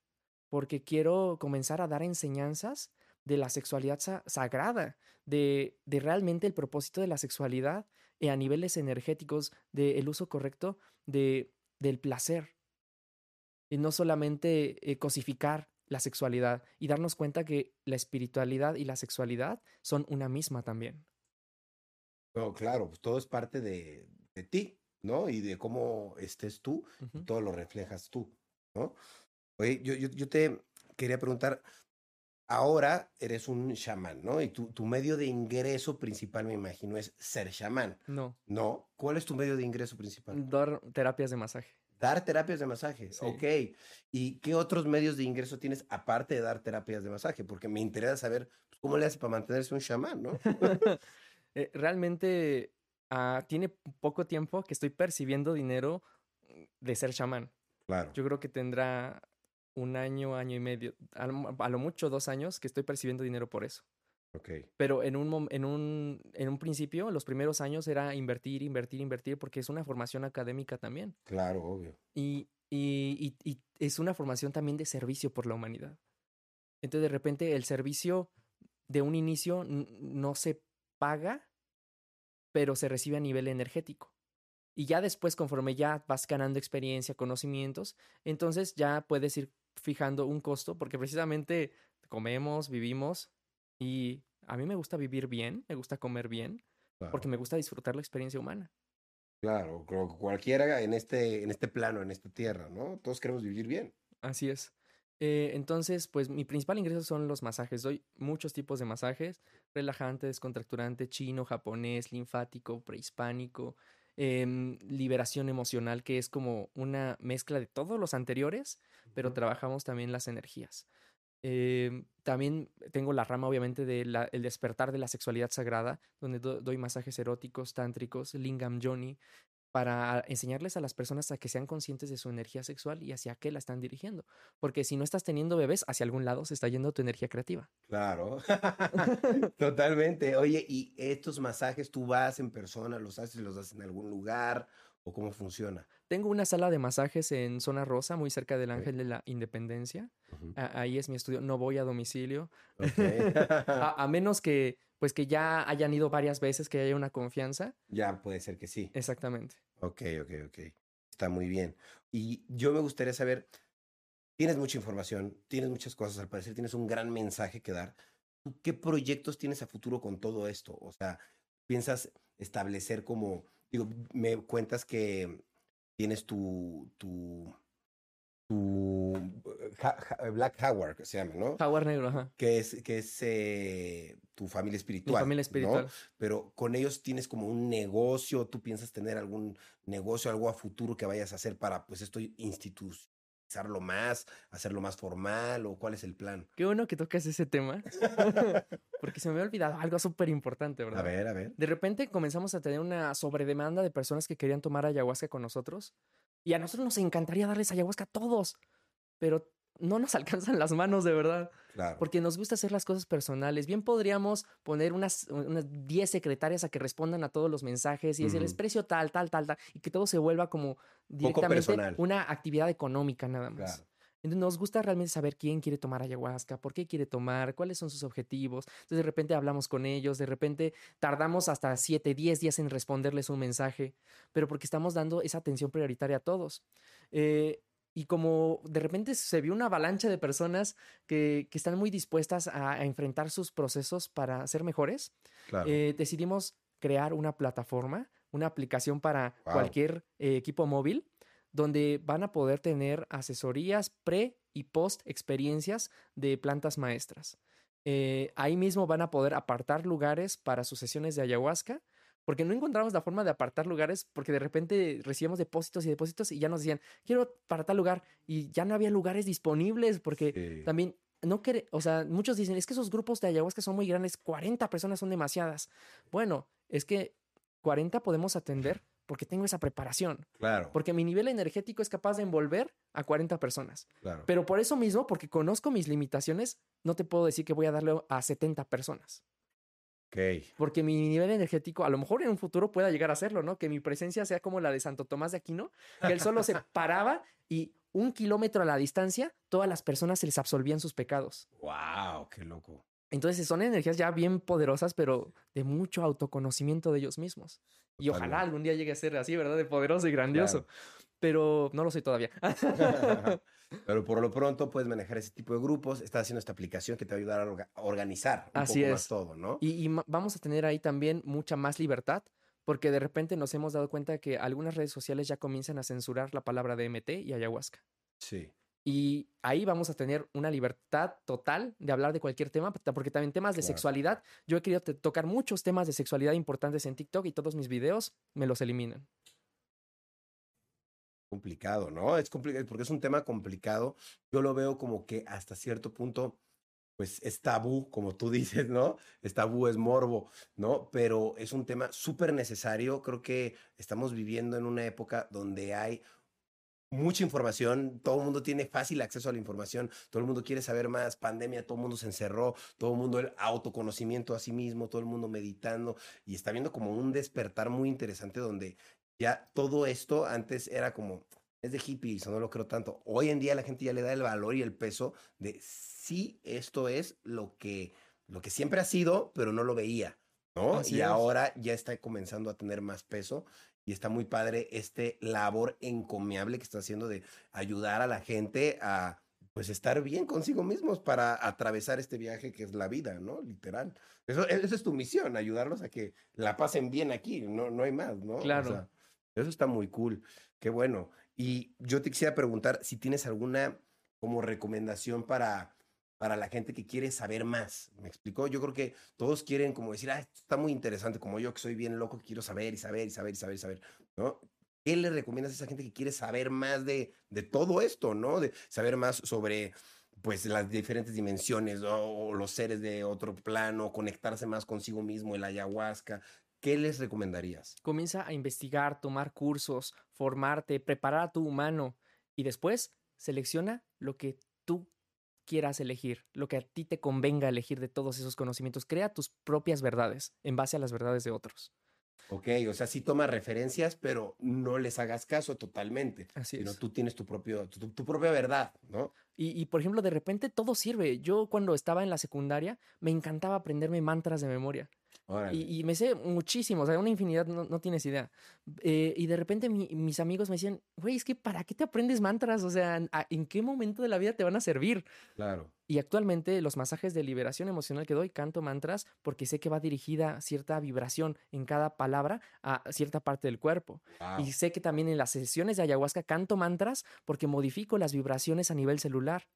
porque quiero comenzar a dar enseñanzas de la sexualidad sa- sagrada, de, de realmente el propósito de la sexualidad eh, a niveles energéticos, del uso correcto de, del placer. Y no solamente eh, cosificar la sexualidad y darnos cuenta que la espiritualidad y la sexualidad son una misma también. No, claro, pues todo es parte de, de ti, ¿no? Y de cómo estés tú, y Ujú. todo lo reflejas tú, ¿no? Oye, yo, yo, yo te quería preguntar, ahora eres un chamán, ¿no? Y tu, tu medio de ingreso principal, me imagino, es ser chamán, No, ¿no? ¿Cuál es tu medio de ingreso principal? dar terapias de masaje. Dar terapias de masaje, Sí. ok. ¿Y qué otros medios de ingreso tienes aparte de dar terapias de masaje? Porque me interesa saber pues, cómo le hace para mantenerse un chamán, ¿no? (laughs) Eh, realmente ah, tiene poco tiempo que estoy percibiendo dinero mm, de ser chamán. Claro. Yo creo que tendrá un año, año y medio, a lo, mucho dos años que estoy percibiendo dinero por eso. Ok. Pero en un, en, un, en un principio, los primeros años era invertir, invertir, invertir, porque es una formación académica también. Claro, obvio. Y, y, y- y es una formación también de servicio por la humanidad. Entonces, de repente, el servicio de un inicio no se paga, pero se recibe a nivel energético. Y ya después, conforme ya vas ganando experiencia, conocimientos, entonces ya puedes ir fijando un costo, porque precisamente comemos, vivimos, y a mí me gusta vivir bien, me gusta comer bien, porque me gusta disfrutar la experiencia humana. Claro, creo que cualquiera en este, en este plano, en esta tierra, ¿no? Todos queremos vivir bien. Así es. Eh, entonces, pues mi principal ingreso son los masajes. Doy muchos tipos de masajes, relajante, descontracturante, chino, japonés, linfático, prehispánico, em, liberación emocional, que es como una mezcla de todos los anteriores, pero trabajamos también las energías. Em, también tengo la rama, obviamente, del el despertar de la sexualidad sagrada, donde do- doy masajes eróticos, tántricos, lingam yoni, para enseñarles a las personas a que sean conscientes de su energía sexual y hacia qué la están dirigiendo. Porque si no estás teniendo bebés, hacia algún lado se está yendo tu energía creativa. Claro, (laughs) (laughs) totalmente. Oye, ¿y estos masajes tú vas en persona, los haces, los haces en algún lugar o cómo funciona? Tengo una sala de masajes en Zona Rosa, muy cerca del. Ángel de la Independencia. Ahí es mi estudio. No voy a domicilio. (laughs) A menos que, pues, que ya hayan ido varias veces, que haya una confianza. Ya puede ser que sí. Exactamente. Ok, ok, ok. Está muy bien. Y yo me gustaría saber, tienes mucha información, tienes muchas cosas, al parecer tienes un gran mensaje que dar. ¿Tú qué proyectos tienes a futuro con todo esto? O sea, ¿piensas establecer como, digo, me cuentas que tienes tu, tu, tu Black Howard, que se llama, ¿no? Jaguar negro, ajá. Que es, que es eh, tu familia Mi espiritual. familia ¿no? espiritual. pero con ellos tienes como un negocio, tú piensas tener algún negocio, algo a futuro que vayas a hacer para pues esto institucionalizarlo más, hacerlo más formal o cuál es el plan? Qué bueno que tocas ese tema, (laughs) porque se me había olvidado algo súper importante, ¿verdad? A ver, a ver. De repente comenzamos a tener una sobredemanda de personas que querían tomar ayahuasca con nosotros y a nosotros nos encantaría darles ayahuasca a todos, pero no nos (laughs) alcanzan las manos de verdad. Claro. Porque nos gusta hacer las cosas personales. Bien podríamos poner unas, unas 10 secretarias a que respondan a todos los mensajes y decirles precio tal, tal, tal, tal, y que todo se vuelva como directamente una actividad económica nada más. Claro. Entonces nos gusta realmente saber quién quiere tomar ayahuasca, por qué quiere tomar, cuáles son sus objetivos. Entonces de repente hablamos con ellos, de repente tardamos hasta 7, 10 días en responderles un mensaje, pero porque estamos dando esa atención prioritaria a todos. Eh, y como de repente se vio una avalancha de personas que, que están muy dispuestas a, a enfrentar sus procesos para ser mejores, Claro. eh, decidimos crear una plataforma, una aplicación para Wow. cualquier eh, equipo móvil, donde van a poder tener asesorías pre y post experiencias de plantas maestras. Eh, ahí mismo van a poder apartar lugares para sus sesiones de ayahuasca, porque no encontramos la forma de apartar lugares, porque de repente recibíamos depósitos y depósitos y ya nos decían, quiero para tal lugar, y ya no había lugares disponibles, porque Sí. también no quiere, o sea, muchos dicen, es que esos grupos de ayahuasca son muy grandes, 40 personas son demasiadas. Bueno, es que 40 podemos atender porque tengo esa preparación, Claro. porque mi nivel energético es capaz de envolver a 40 personas. claro. Pero por eso mismo, porque conozco mis limitaciones, no te puedo decir que voy a darle a 70 personas. ok. Porque mi nivel energético, a lo mejor en un futuro pueda llegar a serlo, ¿no? Que mi presencia sea como la de Santo Tomás de Aquino, que él solo se (laughs) paraba y un kilómetro a la distancia, todas las personas se les absolvían sus pecados. Wow, qué loco. Entonces son energías ya bien poderosas, pero de mucho autoconocimiento de ellos mismos. Y ojalá algún día llegue a ser así, ¿verdad? De poderoso y grandioso. Pero no lo soy todavía. (laughs) Pero por lo pronto puedes manejar ese tipo de grupos. Estás haciendo esta aplicación que te va a ayudar a orga- a organizar un Así poco más es. todo, ¿no? Y, vamos a tener ahí también mucha más libertad, porque de repente nos hemos dado cuenta que algunas redes sociales ya comienzan a censurar la palabra DMT y ayahuasca. Sí. Y ahí vamos a tener una libertad total de hablar de cualquier tema, ta- porque también temas de Claro. sexualidad, yo he querido tocar muchos temas de sexualidad importantes en TikTok y todos mis videos me los eliminan. complicado, ¿no? Es complicado porque es un tema complicado. Yo lo veo como que hasta cierto punto, pues es tabú, como tú (laughs) dices, ¿no? Es tabú, es morbo, ¿no? Pero es un tema súper necesario. Creo que estamos viviendo en una época donde hay mucha información, todo el mundo tiene fácil acceso a la información, todo el mundo quiere saber más, pandemia, todo el mundo se encerró, todo el mundo el autoconocimiento a sí mismo, todo el mundo meditando y está viendo como un despertar muy interesante donde ya todo esto antes era como, es de hippies, no lo creo tanto. Hoy en día la gente ya le da el valor y el peso de sí, esto es lo que, lo que siempre ha sido, pero no lo veía, ¿no? Así y es. ahora ya está comenzando a tener más peso y está muy padre este labor encomiable que está haciendo de ayudar a la gente a pues estar bien consigo mismos para atravesar este viaje que es la vida, ¿no? Literal. Eso, esa es tu misión, ayudarlos a que la pasen bien aquí, no, no hay más, ¿no? O Claro. sea, eso está muy cool, qué bueno. Y yo te quisiera preguntar si tienes alguna como recomendación para, para la gente que quiere saber más. ¿Me explicó? Yo creo que todos quieren como decir, ah, esto está muy interesante, como yo que soy bien loco, que quiero saber y saber y saber y saber y saber, ¿no? ¿Qué le recomiendas a esa gente que quiere saber más de, de todo esto, ¿no? De saber más sobre pues las diferentes dimensiones o los seres de otro plano, conectarse más consigo mismo, el ayahuasca. ¿Qué les recomendarías? Comienza a investigar, tomar cursos, formarte, preparar a tu humano y después selecciona lo que tú quieras elegir, lo que a ti te convenga elegir de todos esos conocimientos. Crea tus propias verdades en base a las verdades de otros. Ok, o sea, sí toma referencias, pero no les hagas caso totalmente, Así sino es. tú tienes tu, propio, tu, tu propia verdad, ¿no? Y, y, por ejemplo, de repente todo sirve. Yo cuando estaba en la secundaria me encantaba aprenderme mantras de memoria. Y, y me sé muchísimo, o sea, una infinidad, no, no tienes idea. Eh, y de repente mi- mis amigos me decían, güey, es que ¿para qué te aprendes mantras? O sea, ¿a- ¿en qué momento de la vida te van a servir? Claro. Y actualmente los masajes de liberación emocional que doy, canto mantras porque sé que va dirigida cierta vibración en cada palabra a cierta parte del cuerpo. Wow. Y sé que también en las sesiones de ayahuasca canto mantras porque modifico las vibraciones a nivel celular.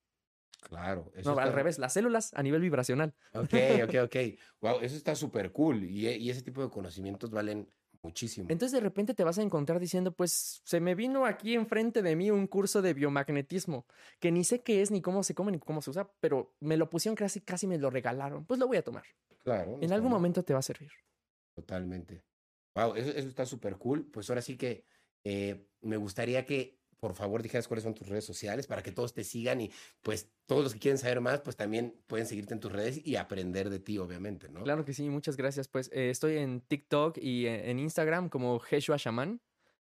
Claro. eso No, al revés, las células a nivel vibracional. Ok, ok, ok. (laughs) Wow, eso está súper cool. Y, e- y ese tipo de conocimientos valen Muchísimo. Entonces de repente te vas a encontrar diciendo, pues se me vino aquí enfrente de mí un curso de biomagnetismo, que ni sé qué es, ni cómo se come, ni cómo se usa, pero me lo pusieron casi, casi me lo regalaron. Pues lo voy a tomar. Claro. En algún momento te va a servir. Totalmente. Wow, eso, eso está súper cool. Pues ahora sí que eh, me gustaría que por favor dijeras cuáles son tus redes sociales para que todos te sigan y pues todos los que quieren saber más, pues también pueden seguirte en tus redes y aprender de ti, obviamente, ¿no? Claro que sí, muchas gracias. Pues eh, estoy en TikTok y en, en Instagram como Jeshua Shaman.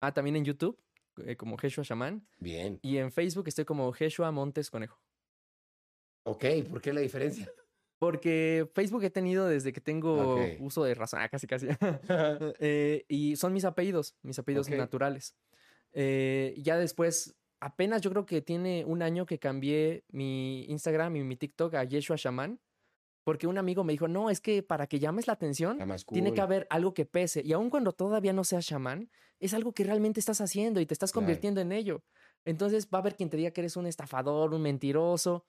Ah, también en YouTube eh, como Jeshua Shaman. Bien. Y en Facebook estoy como Jeshua Montes Conejo. Ok, ¿por qué la diferencia? Porque Facebook he tenido desde que tengo uso de razón, ah, casi casi. (laughs) (laughs) Eh, y son mis apellidos, mis apellidos naturales. Eh, ya después, apenas yo creo que tiene un año que cambié mi Instagram y mi TikTok a Yeshua Shaman, porque un amigo me dijo, no, es que para que llames la atención, cool. tiene que haber algo que pese. Y aun cuando todavía no seas chamán, es algo que realmente estás haciendo y te estás Claro. convirtiendo en ello. Entonces va a haber quien te diga que eres un estafador, un mentiroso,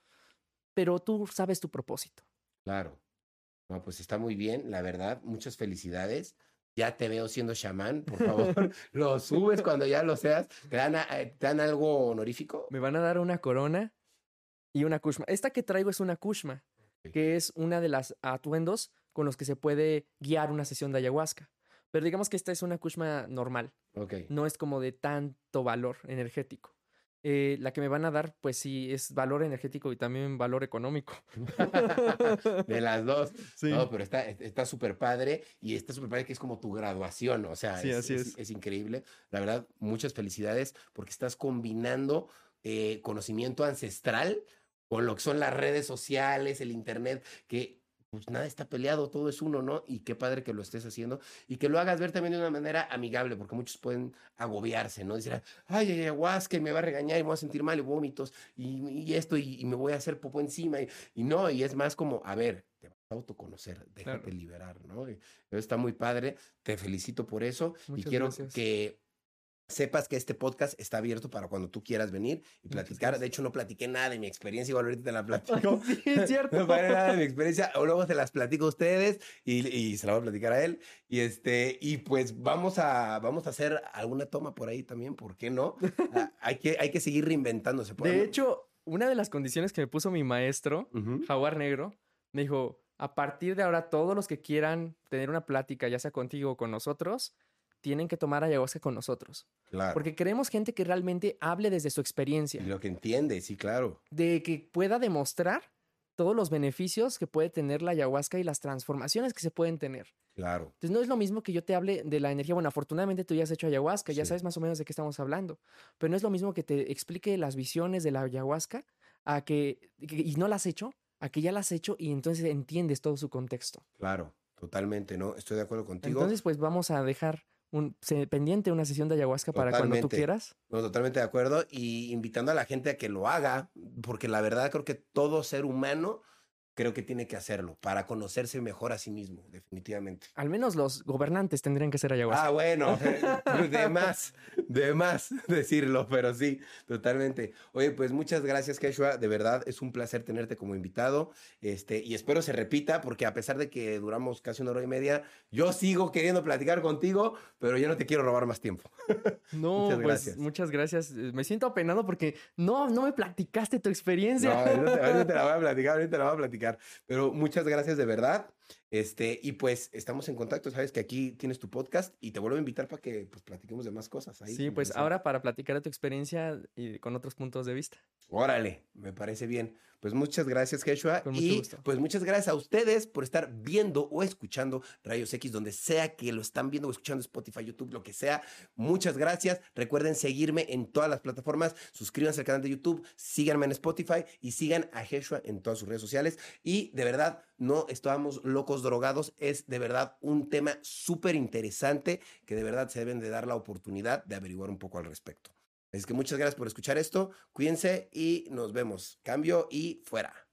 pero tú sabes tu propósito. Claro. No, pues está muy bien, la verdad. Muchas felicidades. Ya te veo siendo chamán, por favor. (laughs) lo subes cuando ya lo seas. ¿Te dan, a- eh, te dan algo honorífico? Me van a dar una corona y una kushma. Esta que traigo es una kushma, que es una de las atuendos con los que se puede guiar una sesión de ayahuasca. Pero digamos que esta es una kushma normal, Ok. no es como de tanto valor energético. Eh, la que me van a dar, pues sí, es valor energético y también valor económico. (laughs) de las dos. (laughs) Sí. No, pero está está súper padre y está súper padre que es como tu graduación, o sea, Sí, es, así es- es. es increíble. La verdad, muchas felicidades porque estás combinando eh, conocimiento ancestral con lo que son las redes sociales, el internet, que pues nada está peleado, todo es uno, ¿no? Y qué padre que lo estés haciendo y que lo hagas ver también de una manera amigable, porque muchos pueden agobiarse, ¿no? Decir, ay, ay, ayahuasca, y me va a regañar y me voy a sentir mal y vómitos y, y esto, y, y me voy a hacer popó encima. Y, y no, y es más como, a ver, te vas a autoconocer, déjate Claro. liberar, ¿no? Está muy padre, te felicito por eso y quiero gracias. que sepas que este podcast está abierto para cuando tú quieras venir y platicar. De hecho, no platiqué nada de mi experiencia, igual ahorita te la (laughs) platico. sí, es (laughs) cierto. No para nada de mi experiencia, o luego se las platico a ustedes y, y se la voy a platicar a él. Y este, y pues vamos a, vamos a hacer alguna toma por ahí también, ¿por qué no? Ah, hay, que, hay que seguir reinventándose. por De ahí. hecho, una de las condiciones que me puso mi maestro, Ujú. Jaguar Negro, me dijo, a partir de ahora todos los que quieran tener una plática, ya sea contigo o con nosotros, tienen que tomar ayahuasca con nosotros. Claro. Porque queremos gente que realmente hable desde su Y experiencia, lo que entiende, sí, claro. de que pueda demostrar todos los beneficios que puede tener la ayahuasca y las transformaciones que se pueden tener. Claro. Entonces no es lo mismo que yo te hable de la energía. Bueno, afortunadamente tú ya has hecho ayahuasca, ya sabes más o menos de qué estamos hablando. Pero no es lo mismo que te explique las visiones de la ayahuasca a que, que- y no las has hecho, a que ya las has hecho y entonces entiendes todo su contexto. Claro, totalmente, ¿no? Estoy de acuerdo contigo. Entonces, pues vamos a dejar un, pendiente una sesión de ayahuasca para cuando tú quieras. No, totalmente de acuerdo. Y invitando a la gente a que lo haga, porque la verdad creo que todo ser humano creo que tiene que hacerlo para conocerse mejor a sí mismo, definitivamente. Al menos los gobernantes tendrían que ser ayahuasca. Ah, bueno, (laughs) (laughs) de más, de más (laughs) decirlo, pero sí, totalmente. Oye, pues muchas gracias, Keshua. De verdad, es un placer tenerte como invitado. Este, y espero se repita, porque a pesar de que duramos casi una hora y media, yo sigo queriendo platicar contigo, pero ya no te quiero robar más tiempo. no, muchas pues gracias. muchas gracias. Eh, Me siento apenado porque no, no me platicaste tu No, experiencia. ahorita, te- ahorita te la voy a platicar, ahorita te la voy a platicar. Pero muchas gracias de verdad. Este, y pues estamos en contacto, sabes que aquí tienes tu podcast y te vuelvo a invitar para que pues platiquemos de más cosas. Ahí, sí, pues ahora para platicar de tu experiencia y con otros puntos de vista. Órale, me parece bien. Pues muchas gracias, mucho Y gusto. pues muchas gracias a ustedes por estar viendo o escuchando Rayos X, donde sea que lo están viendo o escuchando, Spotify, YouTube, lo que sea. Muchas gracias. Recuerden seguirme en todas las plataformas. Suscríbanse al canal de YouTube, síganme en Spotify y sigan a Joshua en todas sus redes sociales. Y de verdad, no estábamos locos drogados. Es de verdad un tema súper interesante que de verdad se deben de dar la oportunidad de averiguar un poco al respecto. Así que muchas gracias por escuchar esto. Cuídense y nos vemos. Cambio y fuera.